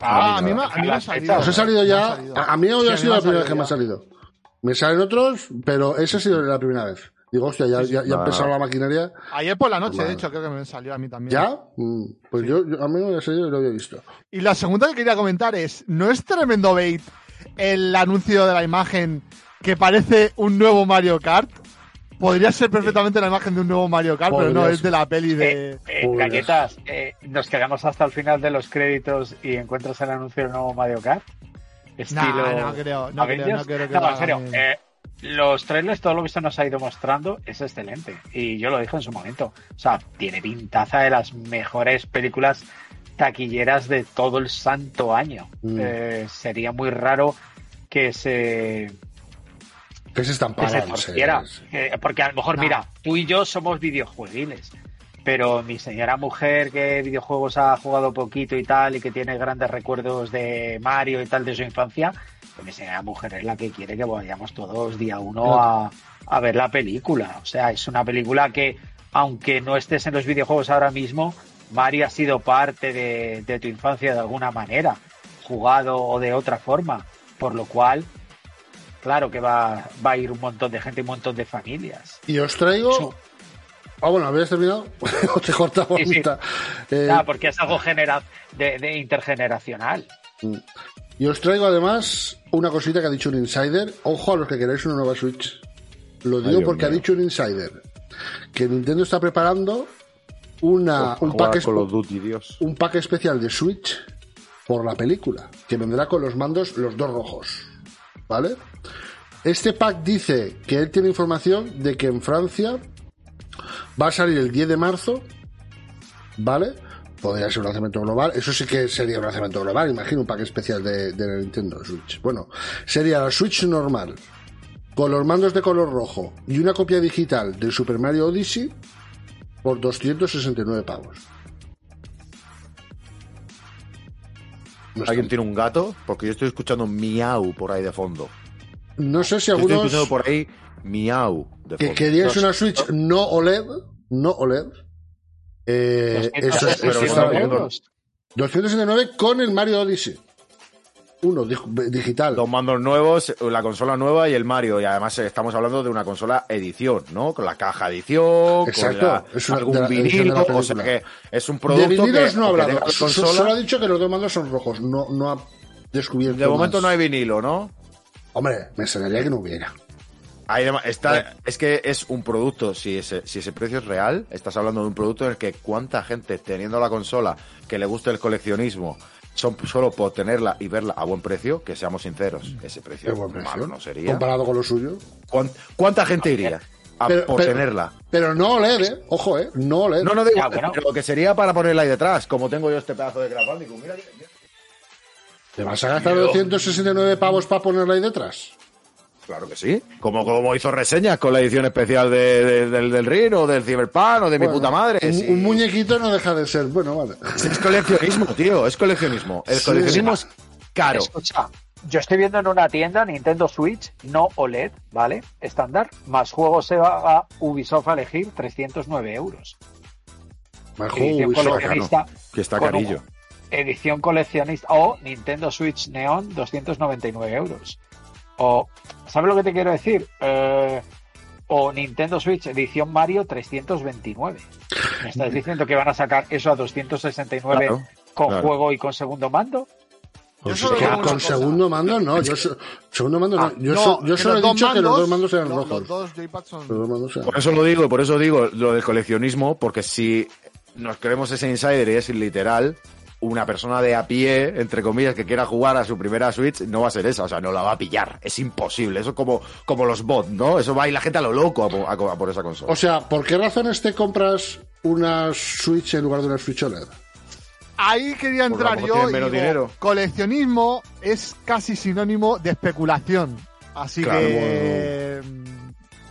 E: Ah, a mí, me- a mí me ha salido.
D: Os ha salido ya.
E: ha salido.
D: A, a mí hoy
E: Sí,
D: ha sido la primera vez que me ha salido. Me salen otros, pero esa ha sido la primera vez. Digo, hostia, ya, ya, ya ha
F: Va.
D: empezado la maquinaria.
E: Ayer por la noche,
D: Vale.
E: de hecho, creo que me salió a mí también.
D: ¿Ya? Mm, Pues yo, yo- a mí me ha salido y lo había visto.
E: Y la segunda que quería comentar es, ¿no es tremendo bait el anuncio de la imagen que parece un nuevo Mario Kart? Podría ser perfectamente la imagen de un nuevo Mario Kart, pero no, es de la peli de...
C: Eh, eh, galletas, eh, nos quedamos hasta el final de los créditos y encuentras el anuncio del nuevo Mario Kart. Estilo
E: no creo, no creo,
C: Avengers.
E: no creo que
C: No, en serio, eh, los trailers, todo lo que se nos ha ido mostrando es excelente. Y yo lo dije en su momento. O sea, tiene pintaza de las mejores películas taquilleras de todo el santo año.
D: Mm.
C: Eh, sería muy raro que se
D: Que se están
C: que se
D: pagando.
C: torciera. Eh, porque a lo mejor,
E: No.
C: mira, tú y yo somos videojueguiles. Pero mi señora mujer que videojuegos ha jugado poquito y tal y que tiene grandes recuerdos de Mario y tal de su infancia, pues mi señora mujer es la que quiere que vayamos todos día uno a, a ver la película. O sea, es una película que, aunque no estés en los videojuegos ahora mismo, Mario ha sido parte de, de tu infancia de alguna manera, jugado o de otra forma. Por lo cual, claro que va, va a ir un montón de gente, un montón de familias.
D: Y os traigo. Ah, bueno, ¿habías terminado? o te cortaba
C: Sí.
D: Eh,
C: Ah, porque es algo genera de, de intergeneracional.
D: Y os traigo además una cosita que ha dicho un insider. Ojo a los que queráis una nueva Switch. Lo digo porque ha dicho un insider que Nintendo está preparando una, un, pack
F: con
D: espe-
F: los Duty, Dios.
D: un pack especial de Switch por la película, que vendrá con los mandos los dos rojos. ¿Vale? Este pack dice que él tiene información de que en Francia va a salir el 10 de marzo, ¿vale? Podría ser un lanzamiento global, eso sí que sería un lanzamiento global, imagino un pack especial de, de Nintendo Switch. Bueno, sería la Switch normal, con los mandos de color rojo y una copia digital del Super Mario Odyssey por 269 pavos.
F: ¿Alguien tiene un gato? Porque yo estoy escuchando miau por ahí de fondo.
D: no sé si
F: Yo Estoy
D: algunos
F: escuchando por ahí miau de
D: que
F: fondo.
D: queríais una Switch no OLED, no OLED. Eh, eso, es-
F: pero
D: eso
F: bueno,
D: está
F: bueno,
D: bien.
C: euros.
D: 269 con el Mario Odyssey. Uno dig- digital.
F: Dos mandos nuevos, la consola nueva y el Mario. Y además eh, estamos hablando de una consola edición, ¿no? Con la caja edición,
D: Exacto,
F: con la-
D: es una-
F: algún
D: de la de
F: vinilo.
D: la
F: o sea que es un
D: de
F: producto
D: vinilos
F: que,
D: no ha hablado.
F: consola,
D: Solo ha dicho que los dos mandos son rojos. No, no ha descubierto.
F: de momento
D: más.
F: no hay vinilo, ¿no?
D: Hombre, me extrañaría que no hubiera.
F: Dema- está, es que es un producto, si ese, si ese precio es real, estás hablando de un producto en el que cuánta gente teniendo la consola que le gusta el coleccionismo, son solo por tenerla y verla a buen precio, que seamos sinceros, ese precio,
D: buen precio.
F: malo no sería.
D: Comparado con lo suyo.
F: ¿Cuán- ¿Cuánta gente iría a
D: Pero-
F: por
D: pero-
F: tenerla?
D: Pero no OLED, ¿eh? Ojo, ¿eh? No OLED.
F: No, no digo,
C: bueno.
F: pero que sería para ponerla ahí detrás, como tengo yo este pedazo de Bandicoot. Mira,
D: ¿Te vas a gastar 269 pavos para ponerla ahí detrás?
F: Claro que sí. Como, como hizo reseñas con la edición especial de- de- del, del Ring o del Cyberpunk o de mi puta madre.
D: Un,
F: sí.
D: un muñequito no deja de ser. Bueno, vale.
F: Es coleccionismo, tío, es coleccionismo. El
D: Sí.
F: coleccionismo es caro.
C: Escucha, yo estoy viendo en una tienda Nintendo Switch, no OLED, ¿vale? Estándar, más juegos se va a Ubisoft a elegir 309 euros.
D: Ubisoft.
C: coleccionista.
F: Que está carillo.
C: Edición coleccionista o Nintendo Switch Neon 299 euros. O, ¿sabes lo que te quiero decir? Eh, o Nintendo Switch edición Mario 329. ¿Me estás diciendo que van a sacar eso a 269
F: Claro,
C: con
F: claro.
C: juego y con segundo mando?
E: Yo
D: Pues
E: solo
D: con
E: cosa.
D: segundo mando no, yo so- segundo mando no.
E: Ah,
D: yo so- solo he dicho que los dos mandos eran
E: lo-
D: rojos.
E: Los dos joypads son...
D: Los dos mandos eran-
F: Por eso lo digo, por eso digo lo del coleccionismo, porque si nos creemos ese insider y es literal, una persona de a pie, entre comillas, que quiera jugar a su primera Switch, no va a ser esa, o sea, no la va a pillar. Es imposible. Eso como, como los bots, ¿no? Eso va a ir la gente a lo loco a, por esa consola.
D: O sea, ¿por qué razones te compras una Switch en lugar de una Switch OLED?
E: Ahí quería entrar yo y
F: menos
E: digo,
F: dinero.
E: coleccionismo es casi sinónimo de especulación. Así
F: Claro.
E: que.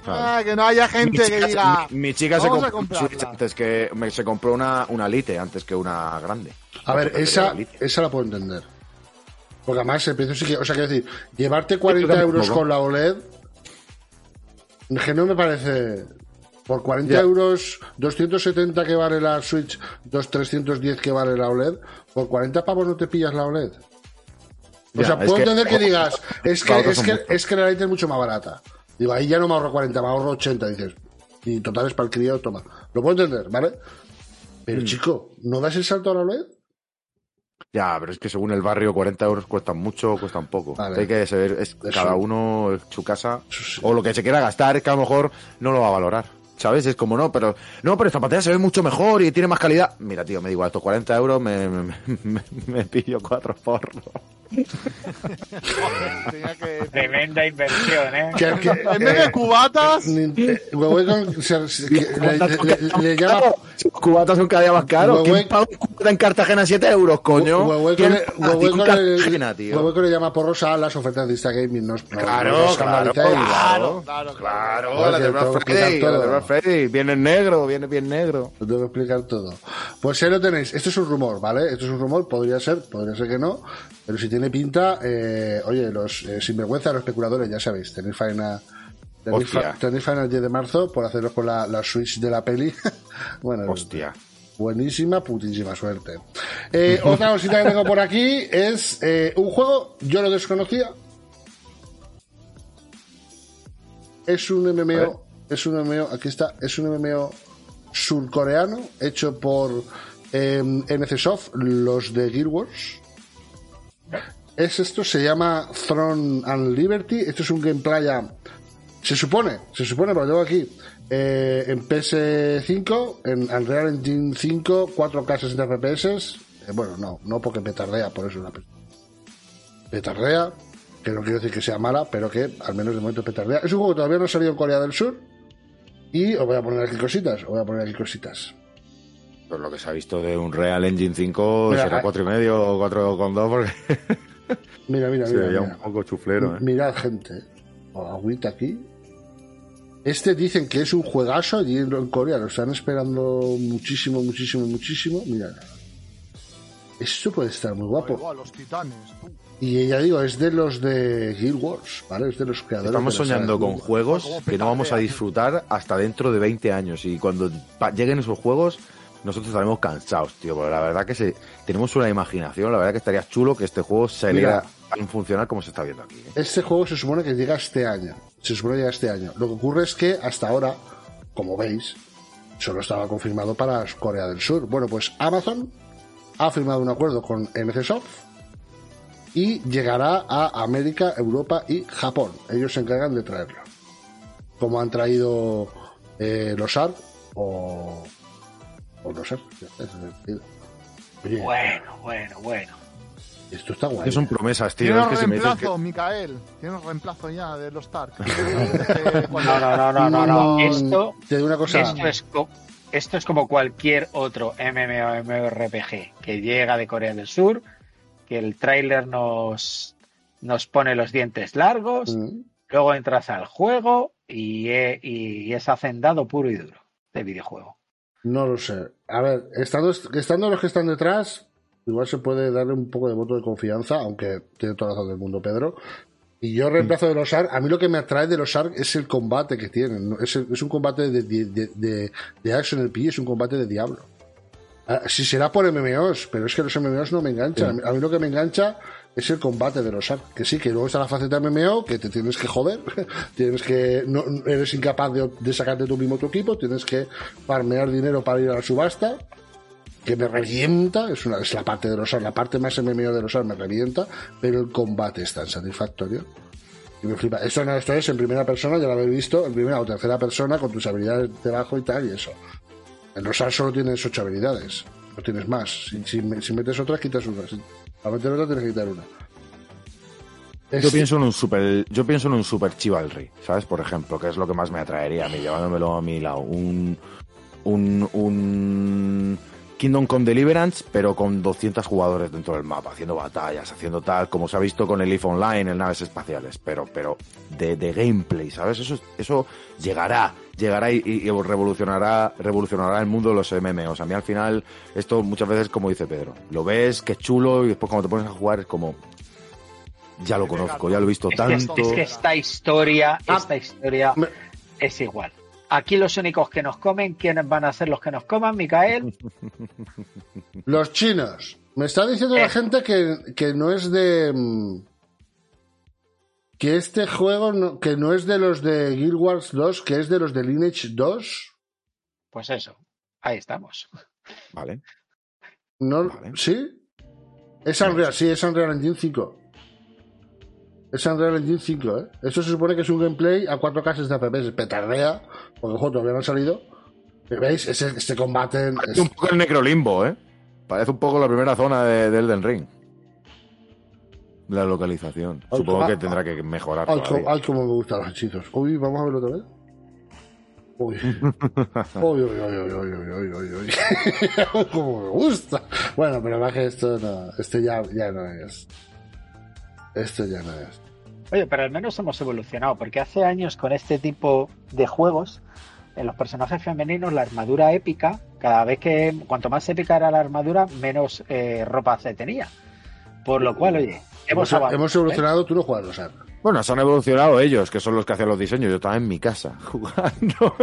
F: Claro.
E: ah, que no haya gente que diga.
F: mi, mi chica se
E: "Vamos a
F: compró un Switch
E: comprarla".
F: antes que me, se compró una, una Lite antes que una grande.
D: A ver, esa,
F: la
D: esa la puedo entender. Porque además el precio sí que. O sea, quiero decir, llevarte 40
F: tampoco.
D: euros con la OLED. Que no me parece. Por 40
F: Ya.
D: euros, 270 que vale la Switch, 2, 310 que vale la OLED, por 40 pavos no te pillas la OLED. O
F: Ya,
D: sea,
F: es
D: puedo
F: que-
D: entender que digas, es que, es que, es que la Lite es mucho más barata. Digo, ahí ya no me ahorro 40, me ahorro 80, dices. Y total es para el crío, toma. Lo puedo entender, ¿vale? Pero
F: Mm.
D: chico, ¿no das el salto a la OLED?
F: Ya, pero es que según el barrio 40 euros cuestan mucho o cuestan poco.
D: Vale.
F: Hay que saber, es cada uno su casa
D: sí.
F: o lo que se quiera gastar, es que a lo mejor no lo va a valorar. ¿Sabes? Es como no, pero no, pero esta pantalla se ve mucho mejor y tiene más calidad. Mira, tío, me digo, a estos 40 euros me, me, me- me pillo cuatro porros.
E: Que-
C: Tremenda inversión, ¿eh?
D: Que- que-
E: En vez de cubatas.
D: Nin- Huawei con- se- se- que le, le- le- le llama
F: Los cubatas son cada día más caros.
D: Huawei-
F: ¿Quién paga un cubata en Cartagena 7 euros, coño?
D: Le llama porros a las ofertas de Insta Gaming. No, no-
F: Claro,
D: no os
F: claro,
D: escandalicéis.
F: claro,
E: Claro,
F: claro, Friday, viene en negro, viene bien negro.
D: Lo tengo que explicar todo. Pues ahí lo tenéis. Esto es un rumor, ¿vale? Esto es un rumor, podría ser, podría ser que no. Pero si tiene pinta, eh, oye, los eh, sinvergüenza, los especuladores, ya sabéis, tenéis faena. Tenéis, fa- tenéis faena el 10 de marzo por haceros con la, la Switch de la peli. bueno,
F: Hostia.
D: Buenísima, putísima suerte. Eh, otra cosita que tengo por aquí es eh, un juego, yo lo desconocía. Es un. MMO, es un MMO, aquí está, es un MMO surcoreano hecho por eh, NCSoft, los de Gear Wars. Es esto, se llama Throne and Liberty. Esto es un gameplay se supone, se supone, pero lo aquí, eh, en PS5, en Unreal Engine 5, 4K 60 FPS. Bueno, no, no porque petardea, por eso es una pe- petardea, que no quiero decir que sea mala, pero que al menos de momento petardea. Es un juego que todavía no ha salido en Corea del Sur. Y os voy a poner aquí cositas, os voy a poner aquí cositas.
F: Pues lo que se ha visto de un Real Engine 5
D: Mira,
F: será
D: ah-
F: 4,5 o 4,2 porque
D: Mira, mira,
F: se
D: mira.
F: veía
D: mira.
F: un poco chuflero, ¿eh?
D: Mirad, gente. O agüita aquí. Este dicen que es un juegazo allí en Corea. Lo están esperando muchísimo, muchísimo, muchísimo. Mirad. Esto puede estar muy guapo.
E: Los titanes. tú.
D: Y ya digo, es de los de Guild Wars, ¿vale? Es de los creadores.
F: Estamos
D: de
F: soñando con juegos que no vamos a disfrutar hasta dentro de 20 años. Y cuando lleguen esos juegos, nosotros estaremos cansados, tío. Porque la verdad que se, tenemos una imaginación. La verdad que estaría chulo que este juego saliera a funcionar como se está viendo aquí. ¿eh?
D: Este juego se supone que llega este año. Se supone que llega este año. Lo que ocurre es que hasta ahora, como veis, solo estaba confirmado para Corea del Sur. Bueno, pues Amazon ha firmado un acuerdo con NCSoft y llegará a América, Europa y Japón. Ellos se encargan de traerlo. Como han traído eh, los ARC o, o los. Oye,
C: Bueno, bueno, bueno.
D: esto está guay.
F: Son
D: ¿eh?
F: promesas, tío. Me dices
E: reemplazo,
F: que-
E: Micael. Tienes reemplazo ya de los Stark.
C: No, no, no, no, no, no. Esto,
D: Te digo una cosa.
C: esto es co- esto es como cualquier otro MMORPG que llega de Corea del Sur, que el tráiler nos, nos pone los dientes largos,
D: Mm.
C: luego entras al juego y, y es hacendado puro y duro de videojuego.
D: No lo sé. A ver, estando, estando los que están detrás, igual se puede darle un poco de voto de confianza, aunque tiene toda la razón del mundo Pedro. Y yo reemplazo de los ARC, a mí lo que me atrae de los ARC es el combate que tienen. Es, el- es un combate de, de, de, de, de Action RPG, es un combate de Diablo. Ah, Si será por MMOs, pero es que los MMOs no me enganchan. A mí- A mí lo que me engancha es el combate de los ARC. Que sí, que luego está la faceta MMO, que te tienes que joder. tienes que. No, eres incapaz de, de sacarte tú mismo tu equipo, tienes que farmear dinero para ir a la subasta. Que me revienta, es, una, es la parte de los ARC, la parte más MMO de los ARC me revienta, pero el combate es tan satisfactorio. Y me flipa. Esto no, esto es en primera persona, ya lo habéis visto, en primera o tercera persona, con tus habilidades debajo y tal, y eso. En los ARC solo tienes ocho habilidades, no tienes más. Si, metes otras, quitas una. Si, para meter otra, tienes que quitar una.
F: Yo pienso en un super, yo pienso en un super chivalry, ¿sabes? Por ejemplo, que es lo que más me atraería a mí, llevándomelo a mi lado. Un, un, un Kingdom Come Deliverance, pero con 200 jugadores dentro del mapa, haciendo batallas, haciendo tal, como se ha visto con el If Online en naves espaciales, pero, pero de, de gameplay, ¿sabes? Eso, eso llegará, llegará y, y revolucionará, revolucionará el mundo de los MMOs. A mí al final, esto muchas veces, como dice Pedro, lo ves, que es chulo, y después cuando te pones a jugar es como, ya lo conozco, ya lo he visto
C: Es que,
F: tanto.
C: es que esta historia,
D: Ah,
C: esta historia
D: me-
C: es igual. Aquí los únicos que nos comen, ¿quiénes van a ser los que nos coman? Micael.
D: Los chinos. Me está diciendo la
C: Eh.
D: gente que, que no es de. Que este juego no, que no es de los de Guild Wars 2, que es de los de Lineage 2.
C: Pues eso, ahí estamos.
F: Vale.
D: No,
F: Vale.
D: ¿Sí? Es Unreal, sí, es Unreal Engine 5. Es Unreal Engine 5, ¿eh? Esto se supone que es un gameplay a 4K 60 FPS. Petardea, porque el juego todavía no ha salido. ¿Veis? Ese, este combate. es-
F: un poco el Necrolimbo, ¿eh? Parece un poco la primera zona de, de Elden Ring. La localización. Supongo
D: ah,
F: que tendrá que mejorar.
D: Ah, al, como me gustan los hechizos. Uy, vamos a verlo otra vez. Uy. uy, uy, uy, uy, uy, uy, uy, uy. como me gusta. Bueno, pero más que esto no. Este ya, ya no es. Esto ya no es.
C: Oye, pero al menos hemos evolucionado, porque hace años con este tipo de juegos, en los personajes femeninos, la armadura épica, cada vez que, cuanto más épica era la armadura, menos eh, ropa se tenía. Por lo cual, oye, hemos,
D: Hemos,
C: avanzado,
D: hemos
C: ¿eh?
D: evolucionado, tú no juegas los armas.
F: Bueno, se han evolucionado ellos, que son los que hacen los diseños. Yo estaba en mi casa jugando.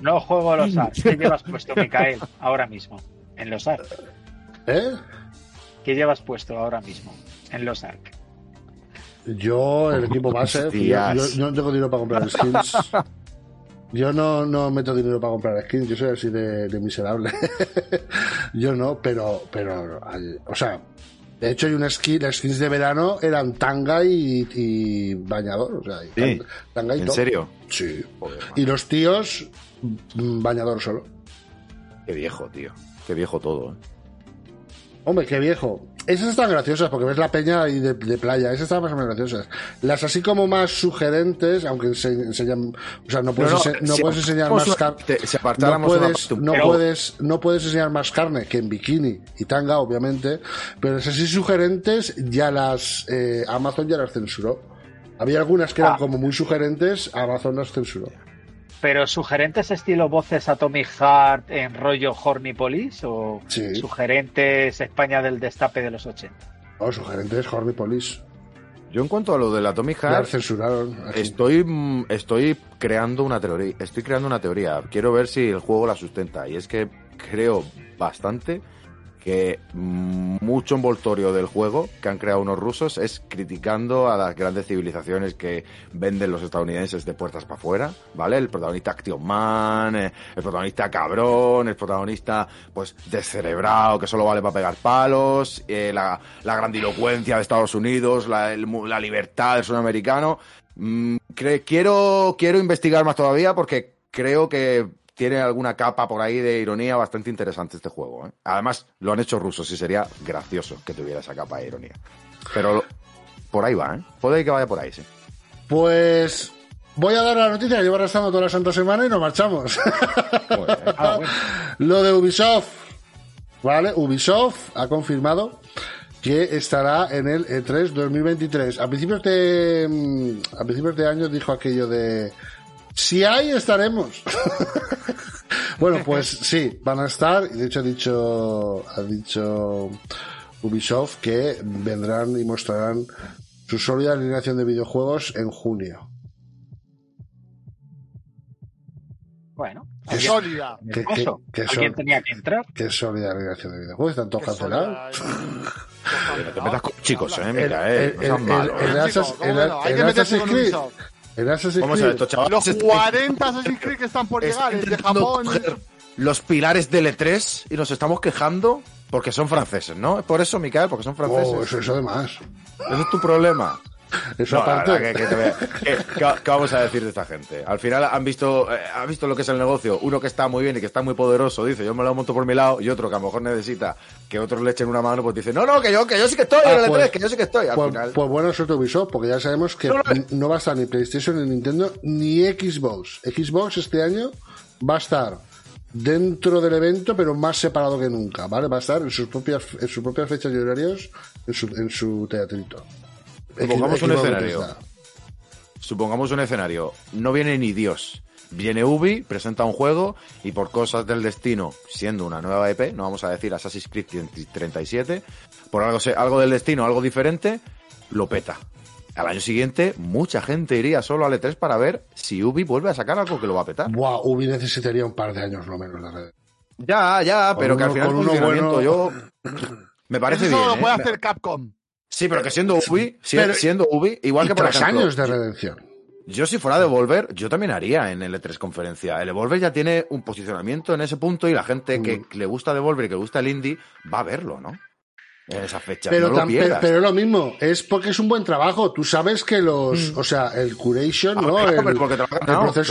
C: No juego los ARC. ¿Qué llevas puesto, Micael, ahora mismo? En los ARC.
D: ¿Eh?
C: ¿Qué llevas puesto ahora mismo? En los ARC.
D: Yo, el equipo base, yo,
F: Hostias.
D: yo- yo no tengo dinero para comprar skins. Yo no, no meto dinero para comprar skins, yo soy así de, de miserable. yo no, pero, pero, o sea, de hecho hay una skin, las skins de verano eran tanga y, y bañador, o sea, y
F: Sí.
D: tan- tanga y
F: ¿En
D: top.
F: serio?
D: Sí.
F: Joder.
D: Y los tíos, mm, bañador solo.
F: Qué viejo, tío. Qué viejo todo, ¿eh?
D: Hombre, qué viejo. Esas están graciosas porque ves la peña ahí de, de playa. Esas están más o menos graciosas. Las así como más sugerentes, aunque ense- enseñan, o sea, no puedes,
F: No, no,
D: ense- no
F: si
D: puedes enseñar más carne. No puedes, no puedes enseñar más carne que en bikini y tanga, obviamente. Pero esas así sugerentes ya las eh, Amazon ya las censuró. Había algunas que eran
C: Ah.
D: como muy sugerentes, Amazon las censuró.
C: ¿Pero sugerentes estilo voces Atomic Heart en rollo Horny Police o
D: Sí.
C: sugerentes España del destape de los 80?
D: O sugerentes Horny Police.
F: Yo en cuanto a lo del Atomic Heart,
D: censuraron.
F: Estoy, mm, estoy creando una teoría. Estoy creando una teoría. Quiero ver si el juego la sustenta. Y es que creo bastante que mucho envoltorio del juego que han creado unos rusos es criticando a las grandes civilizaciones que venden los estadounidenses de puertas para afuera, ¿vale? El protagonista Action Man, eh, el protagonista cabrón, el protagonista pues descerebrado que solo vale para pegar palos, eh, la, grandilocuencia de Estados Unidos, la, libertad del sudamericano. Mm, quiero, quiero investigar más todavía porque creo que tiene alguna capa por ahí de ironía bastante interesante este juego. ¿eh? Además, lo han hecho rusos y sería gracioso que tuviera esa capa de ironía. Pero por ahí va, ¿eh? Puede que vaya por ahí, sí.
D: Pues voy a dar la noticia que llevo arrastrando toda la santa semana y nos marchamos.
C: Ah, bueno.
D: Lo de Ubisoft. ¿Vale? Ubisoft ha confirmado que estará en el E E3 2023. A principios de, mm, a principios de año dijo aquello de si hay, estaremos. bueno, pues sí, van a estar. Y de hecho ha dicho, ha dicho Ubisoft que vendrán y mostrarán su sólida alineación de videojuegos en junio.
C: Bueno,
D: Qué
E: Sólida.
D: Qué- qué-
C: hermoso.
D: qué
C: alguien
D: sol-
C: tenía que entrar.
D: Qué sólida alineación de videojuegos. Están todos
E: Qué
D: cancelados.
E: sólida.
F: No te metas con chicos, ¿eh,
D: El-
F: Micael?
D: el- el-
F: malo,
D: el-
F: ¿eh?
D: el Assassin's-
E: Chico, ¿cómo
D: el-
E: que no? Hay
D: el
E: que meterse
D: Assassin's Creed. El Assassin's
F: Vamos a ver,
D: Creed.
F: estos chavales...
E: Los 40 Assassin's Creed que están por llegar, el de Japón.
F: coger los pilares del E3 y nos estamos quejando porque son franceses, ¿no? Es por eso, Micael, porque son franceses.
D: Oh, eso, eso de más.
F: Ese es tu problema. No, la que- que que- que- ¿Qué vamos a decir de esta gente? Al final han visto, eh, han visto lo que es el negocio. Uno que está muy bien y que está muy poderoso dice, yo me lo monto por mi lado, y otro que a lo mejor necesita que otros le echen una mano, pues dice, no, no, que yo, que yo sí que estoy
D: Ah,
F: en el
D: pues-
F: E3, que yo sí que estoy. Al
D: Pues,
F: final,
D: pues buena suerte Ubisoft, porque ya sabemos que
F: No, no
D: va a estar ni PlayStation, ni Nintendo, ni Xbox. Xbox este año va a estar dentro del evento, pero más separado que nunca, ¿vale? Va a estar en sus propias, en sus propias fechas y horarios en su, en su teatrito.
F: Supongamos un escenario. Supongamos un escenario. No viene ni Dios. Viene Ubi, presenta un juego y por cosas del destino, siendo una nueva EP, no vamos a decir Assassin's Creed 37, por algo, algo del destino, algo diferente, lo peta. Al año siguiente, mucha gente iría solo al E3 para ver si Ubi vuelve a sacar algo que lo va a petar.
D: Buah, Ubi necesitaría un par de años lo menos de red.
F: Ya, ya,
D: Con
F: pero que al final el funcionamiento
D: bueno-
F: yo... Me parece
E: Eso
F: bien.
E: solo lo puede
F: ¿eh?
E: hacer Capcom.
F: Sí, pero que siendo Ubi, si-
D: Pero-
F: siendo Ubi, igual
D: Y
F: que por
D: tras
F: ejemplo,
D: años de redención.
F: Yo si fuera Devolver, yo también haría en el E3 conferencia. El Devolver ya tiene un posicionamiento en ese punto y la gente que
D: Mm.
F: le gusta Devolver y que le gusta el indie va a verlo, ¿no? En esa fecha.
D: Pero,
F: no lo pierdas.
D: pero es lo mismo, es porque es un buen trabajo. Tú sabes que los, o sea, el curation,
F: Ah,
D: ¿no?
F: claro,
D: el, proceso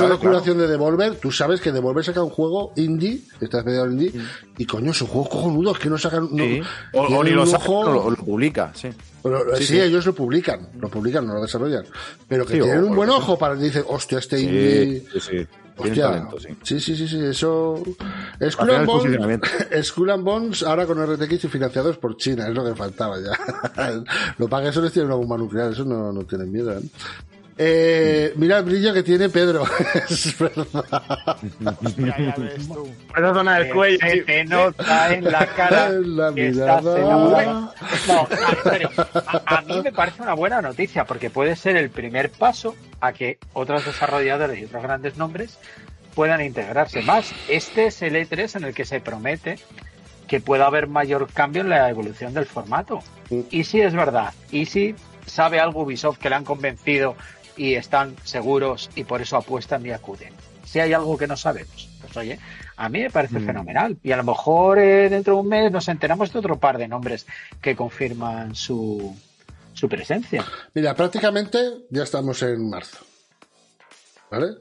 F: claro,
D: de curación de Devolver, tú sabes que Devolver saca un juego indie, está especial indie, y coño, son juegos cojonudos que no sacan. No,
F: Sí. O, o ni lo
D: un
F: saca, lo, lo publica, sí.
D: Pero, sí,
F: sí.
D: ellos lo publican, lo publican, no lo desarrollan. Pero que
F: Sí, o-
D: tienen un buen ojo para que dicen, hostia, este indie.
F: Tienen
D: Hostia,
F: talento, sí.
D: sí, sí, sí, sí, eso. Skull and, Bones. Skull and Bones ahora con RTX y financiados por China, es lo que faltaba ya. lo paga eso les tiene una bomba nuclear, eso no, no tienen miedo. ¿eh? Eh, mira el brillo que tiene Pedro. es verdad.
E: Ya, ya ves tú.
G: Esa zona del cuello.
C: Se te nota en la cara
D: La
C: que estás enamorado. No, en serio, a, a mí me parece una buena noticia porque puede ser el primer paso a que otros desarrolladores y otros grandes nombres puedan integrarse más. Este es el E3 en el que se promete que pueda haber mayor cambio en la evolución del formato. Y si es verdad, y si sabe algo Ubisoft que le han convencido y están seguros y por eso apuestan y acuden. Si hay algo que no sabemos, pues oye, a mí me parece fenomenal. Y a lo mejor eh, dentro de un mes nos enteramos de otro par de nombres que confirman su, su presencia.
D: Mira, prácticamente ya estamos en marzo. ¿Vale?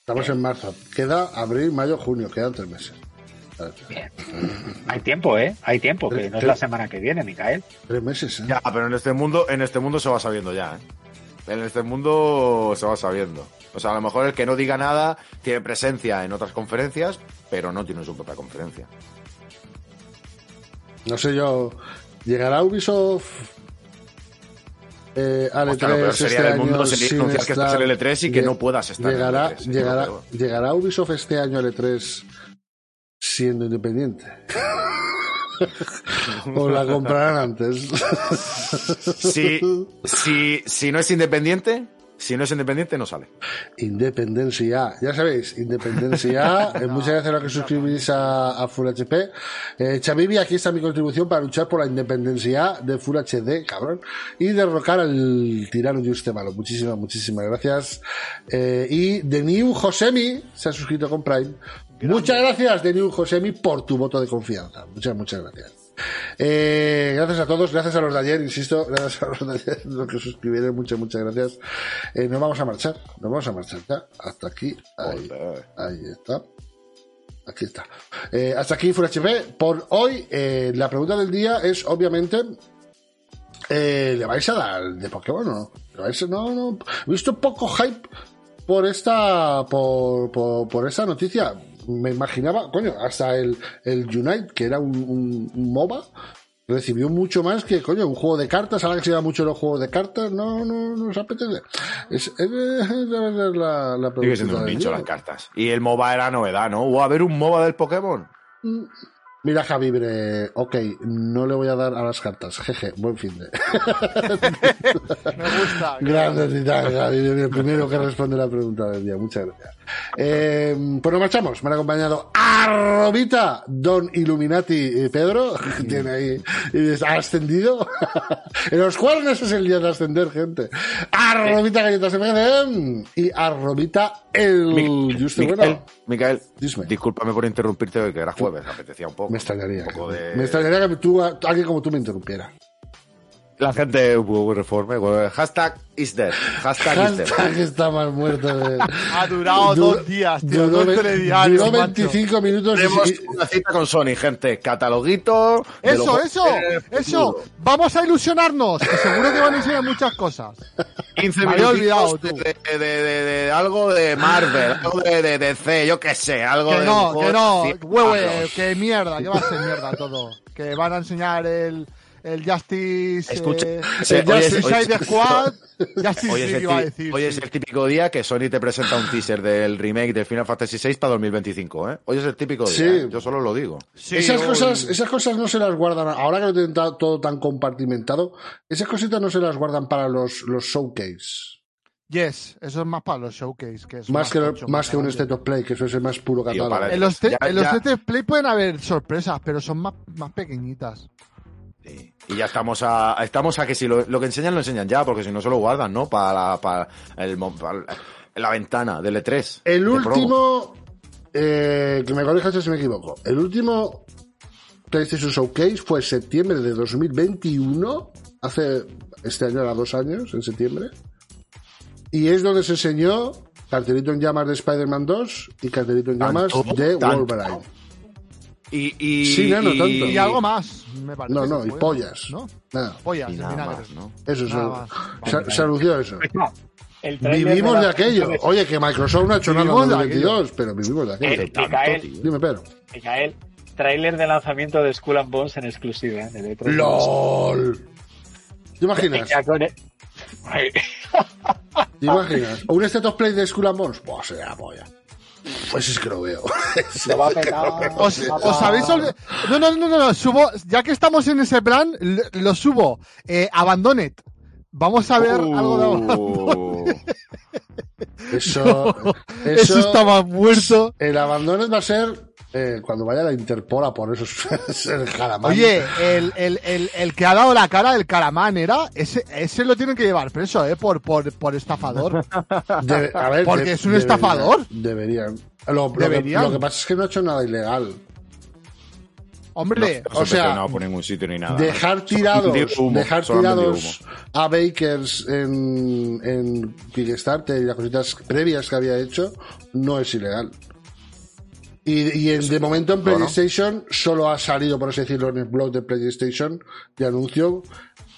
D: Estamos en marzo. Queda abril, mayo, junio, quedan tres meses. ¿Vale?
C: Bien. Hay tiempo, ¿eh? Hay tiempo, que no es la semana que viene, Micael.
D: Tres meses, ¿eh?
F: Ya, pero en este mundo, en este mundo se va sabiendo ya, ¿eh? En este mundo se va sabiendo. O sea, a lo mejor el que no diga nada tiene presencia en otras conferencias, pero no tiene su propia conferencia.
D: No sé yo. ¿Llegará Ubisoft eh, al
F: Hostia, lo
D: E3
F: peor sería
D: este
F: del mundo
D: año
F: sería
D: sin
F: anunciar que estás
D: estar-
F: en el E3 y que no puedas estar en el
D: llegará,
F: E3,
D: llegará,
F: lo peor.
D: ¿Llegará Ubisoft este año al E3 siendo independiente? ¿O la comprarán antes?
F: Si, si, si no es independiente, si no es independiente, no sale.
D: Independencia. Ya sabéis, Independencia. Eh, muchas gracias a los que suscribís a, a Full HP. Eh, Chavivi, aquí está mi contribución para luchar por la independencia de Full HD, cabrón. Y derrocar al tirano Juste Malo. Muchísimas, muchísimas gracias. Eh, y The New Josemi se ha suscrito con Prime. Muchas gracias, New Josemi, por tu voto de confianza. Muchas, muchas gracias. Eh, gracias a todos, gracias a los de ayer, insisto, gracias a los de ayer, los que suscribieron, muchas, muchas gracias. Eh, nos vamos a marchar, nos vamos a marchar ya, hasta aquí, ahí, ahí está. Aquí está. Eh, hasta aquí Full HP. Por hoy, eh, la pregunta del día es, obviamente, ¿le vais a dar de Pokémon o no? ¿Le vais a- no, no. He visto poco hype por esta, por, por, por esta noticia. Me imaginaba, coño, hasta el, el Unite, que era un, un, un MOBA, recibió mucho más que, coño, un juego de cartas. Ahora que se da mucho los juegos de cartas, no, no, no os apetece. Es, es, es la, la, la
F: Sigue siendo un nicho las cartas. Y el MOBA era novedad, ¿no? O a ver un MOBA del Pokémon.
D: Mira, Javibre, ok, no le voy a dar a las cartas. Jeje, buen fin de.
E: Me gusta.
D: Grande titán, Javibre, el primero que responde la pregunta del día. Muchas gracias. Eh, pues nos marchamos. Me han acompañado Arrobita, Don Illuminati Pedro, que tiene ahí, ha ascendido. en los jueves es el día de ascender, gente. Arrobita Galletas MGM y Arrobita el
F: Mi-
D: Juste
F: Micael,
D: Bueno.
F: Micael,
D: Dime.
F: discúlpame por interrumpirte hoy, que era jueves, apetecía un poco.
D: Me extrañaría.
F: Un poco de...
D: Me extrañaría que tú, alguien como tú me interrumpiera.
F: La gente uh, reforme. Hashtag is dead. Hashtag is dead.
D: Hashtag está más muerto. De...
E: Ha durado
D: Du-
E: dos días, tío.
D: duró
E: Dos telediarios,
D: duró
E: macho.
D: 25 minutos y-
F: Tenemos
D: y,
F: una cita con Sony, gente. Cataloguito.
E: Eso, eso, eso. Vamos a ilusionarnos, que seguro que van a enseñar muchas cosas.
F: 15
E: Me había
F: minutitos
E: olvidado, tú.
F: de, de, de, de- de algo de Marvel, algo de, de, de C, yo qué sé, algo
E: Que
F: de.
E: no, que no, que mierda, que va a ser mierda todo. Que van a enseñar el, el Justice,
F: Escucha,
E: eh,
F: sí,
E: el
F: es-
E: Justice
F: hoy es-
E: Side Squad, Justice
F: Hoy es, el,
E: iba a decir.
F: hoy es el típico día que Sony te presenta un teaser del remake de Final Fantasy VI para 2025, ¿eh? Hoy es el típico día,
D: Sí.
F: ¿eh? yo solo lo digo.
E: Sí,
D: esas,
E: hoy-
D: cosas, esas cosas no se las guardan, ahora que lo tienen todo tan compartimentado, esas cositas no se las guardan para los, los showcase.
E: Yes, eso es más para los showcase. Que es
D: Más que,
E: tocho,
D: más que un. State of Play, que eso es el más puro catálogo.
E: En los, te-
F: Ya-
E: en los
F: ya-
E: State of Play pueden haber sorpresas, pero son más, más pequeñitas.
F: Sí. Y ya estamos a, estamos a que si lo, lo que enseñan lo enseñan ya, porque si no se lo guardan, ¿no? Para, la- para, el, para la ventana del E3.
D: El
F: de
D: último, eh, que me corrijas si me equivoco, el último PlayStation Showcase fue en septiembre de 2021, hace este año era dos años, en septiembre, y es donde se enseñó cartelito en llamas de Spider-Man 2 y cartelito en llamas de. Wolverine.
F: Y, y,
D: Sí, no, no,
F: y-
D: tanto.
E: Y algo más, me parece.
D: No, no, y pollas.
E: ¿no?
D: Nada,
E: Pollas,
F: y nada
E: vinagre.
F: más, ¿no?
D: eso se,
E: Nada más.
D: se- se anunció eso.
C: El tráiler
D: Vivimos de
C: la-
D: aquello. Oye, que Microsoft no ha hecho nada en
E: Vivimos de
D: 2022, pero vivimos de aquello.
C: Eh, Micael,
D: Dime, pero.
C: Micael, tráiler de lanzamiento de Skull and Bones en exclusiva. ¿eh? de E3.
D: LOL. ¿Te imaginas?
C: Ya con el- Ay,
D: ¿Te imaginas? ¿O un State of Play de Skull and Bones? Pues será polla. Pues es que lo veo.
C: lo va a petar.
E: Os, os habéis olvidado. No, no, no, no, no, subo. Ya que estamos en ese plan, lo subo. Eh, Abandoned. Vamos a ver algo de.
F: Uh,
D: Eso,
E: Eso, estaba muerto.
D: El abandono va a ser eh, cuando vaya la Interpol a por esos el jalamán.
E: Oye, el, el, el, el que ha dado la cara del caramán era. Ese, ese lo tienen que llevar preso, ¿eh? Por, por, por estafador.
D: Debe- a ver,
E: porque
D: de-
E: es un estafador.
D: Deberían. Lo, lo que-
E: Deberían.
D: lo que pasa es que no ha hecho nada ilegal.
E: Hombre,
F: no
D: o sea,
F: por ningún sitio ni nada.
D: Dejar tirados,
F: humo,
D: dejar tirados a Bakers en, en Kickstarter y las cositas previas que había hecho no es ilegal. Y, y en- de momento en
F: Bueno.
D: PlayStation solo ha salido, por así decirlo, en el blog de PlayStation de anuncio,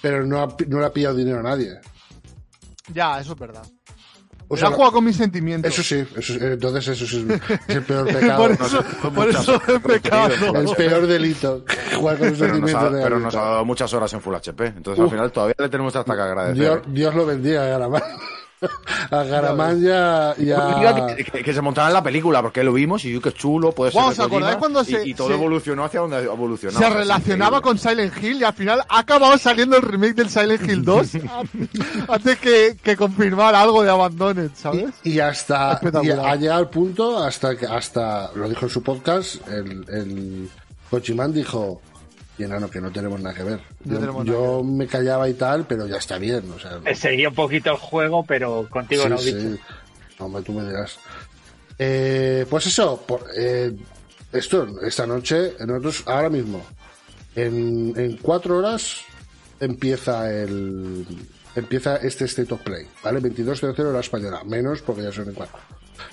D: pero no, ha, no le ha pillado dinero a nadie.
E: ya, eso es verdad.
D: O sea,
E: ha jugado con mis sentimientos.
D: eso sí, eso entonces eso sí es, es el peor pecado.
E: por eso, por eso he pecado.
D: el peor delito. Jugar con los
F: Pero nos,
D: sentimientos
F: ha,
D: de
F: pero nos ha dado muchas horas en Full HP. Entonces al final todavía le tenemos hasta que agradecer.
D: Dios, Dios lo bendiga a Garamán. A ya-
F: Diga que, que- que se montara en la película, porque lo vimos y qué chulo, puede ser.
E: Guau, ¿os
F: de Kojima,
E: acordáis cuando
F: y-
E: se-
F: y, todo
E: se-
F: evolucionó hacia donde evolucionó.
E: se relacionaba con Silent Hill y al final ha acabado saliendo el remake del Silent Hill 2 antes que, que confirmar algo de Abandoned, ¿sabes?
D: y, y hasta y ha llegado al punto hasta que hasta lo dijo en su podcast el, el Cochimán dijo y enano que no tenemos nada que ver
E: No
D: yo, me callaba y tal pero ya está bien o sea
C: Eh, Seguía un poquito el juego, pero contigo
D: sí,
C: no,
D: sí. Hombre, tú me dirás Eh, pues eso por- eh, esto esta noche nosotros ahora mismo en, en cuatro horas empieza el empieza este State of Play, ¿vale? 22.00 hora española, menos porque ya son en cuatro.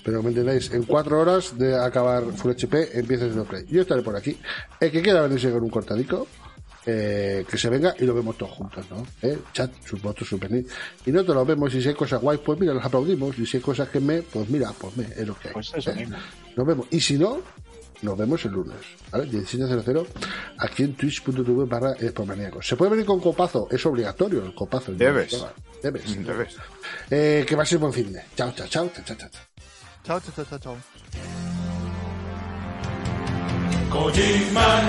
D: Pero me entendéis, en cuatro horas de acabar Full HP empieza Play. Yo estaré por aquí. El que quiera venirse con un cortadico, eh, que se venga y lo vemos todos juntos, ¿no? ¿Eh? Chat, sus votos, sus venid. Y nosotros lo vemos y si hay cosas guay, pues mira, los aplaudimos. Y si hay cosas que me, pues mira, pues me, es lo que hay.
C: Pues eso
D: ¿eh?
C: mismo.
D: Nos vemos. Y si no, nos vemos el lunes, ¿vale? 17.00 aquí en twitch.tv barra. ¿Se puede venir con copazo? Es obligatorio el copazo.
F: Debes.
D: Debes.
F: Debes.
D: Eh, que va a ser buen fin de. Chao, chao, chao, chao, chao, chao.
E: Chao, chao, chao, chao, chao.
G: Kojima,